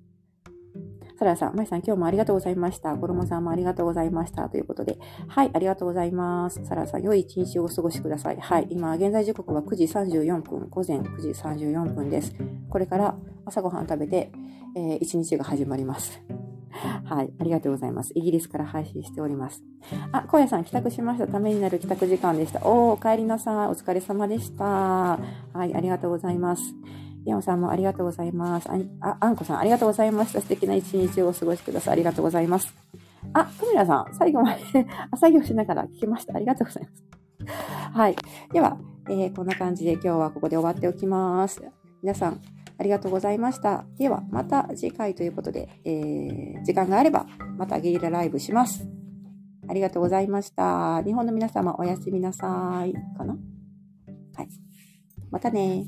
サラさん、マイさん、今日もありがとうございました。コロモさんもありがとうございました。ということで、はい、ありがとうございます。サラさん、良い一日をお過ごしください。はい、今、現在時刻は9時34分、午前9時34分です。これから朝ごはん食べて、えー、一日が始まります。はい。ありがとうございます。イギリスから配信しております。あ、小屋さん、帰宅しました。ためになる帰宅時間でした。おー、お帰りなさい。お疲れ様でした。はい。ありがとうございます。ヤオンさんもありがとうございます。あ、あんこさんありがとうございました。素敵な一日をお過ごしください。ありがとうございます。あ、カメラさん、最後まで作業しながら聞きました。ありがとうございます。はい。では、えー、こんな感じで今日はここで終わっておきます。皆さん、ありがとうございました。では、また次回ということで、えー、時間があれば、またゲリラライブします。ありがとうございました。日本の皆様、おやすみなさい。かな？はい。またね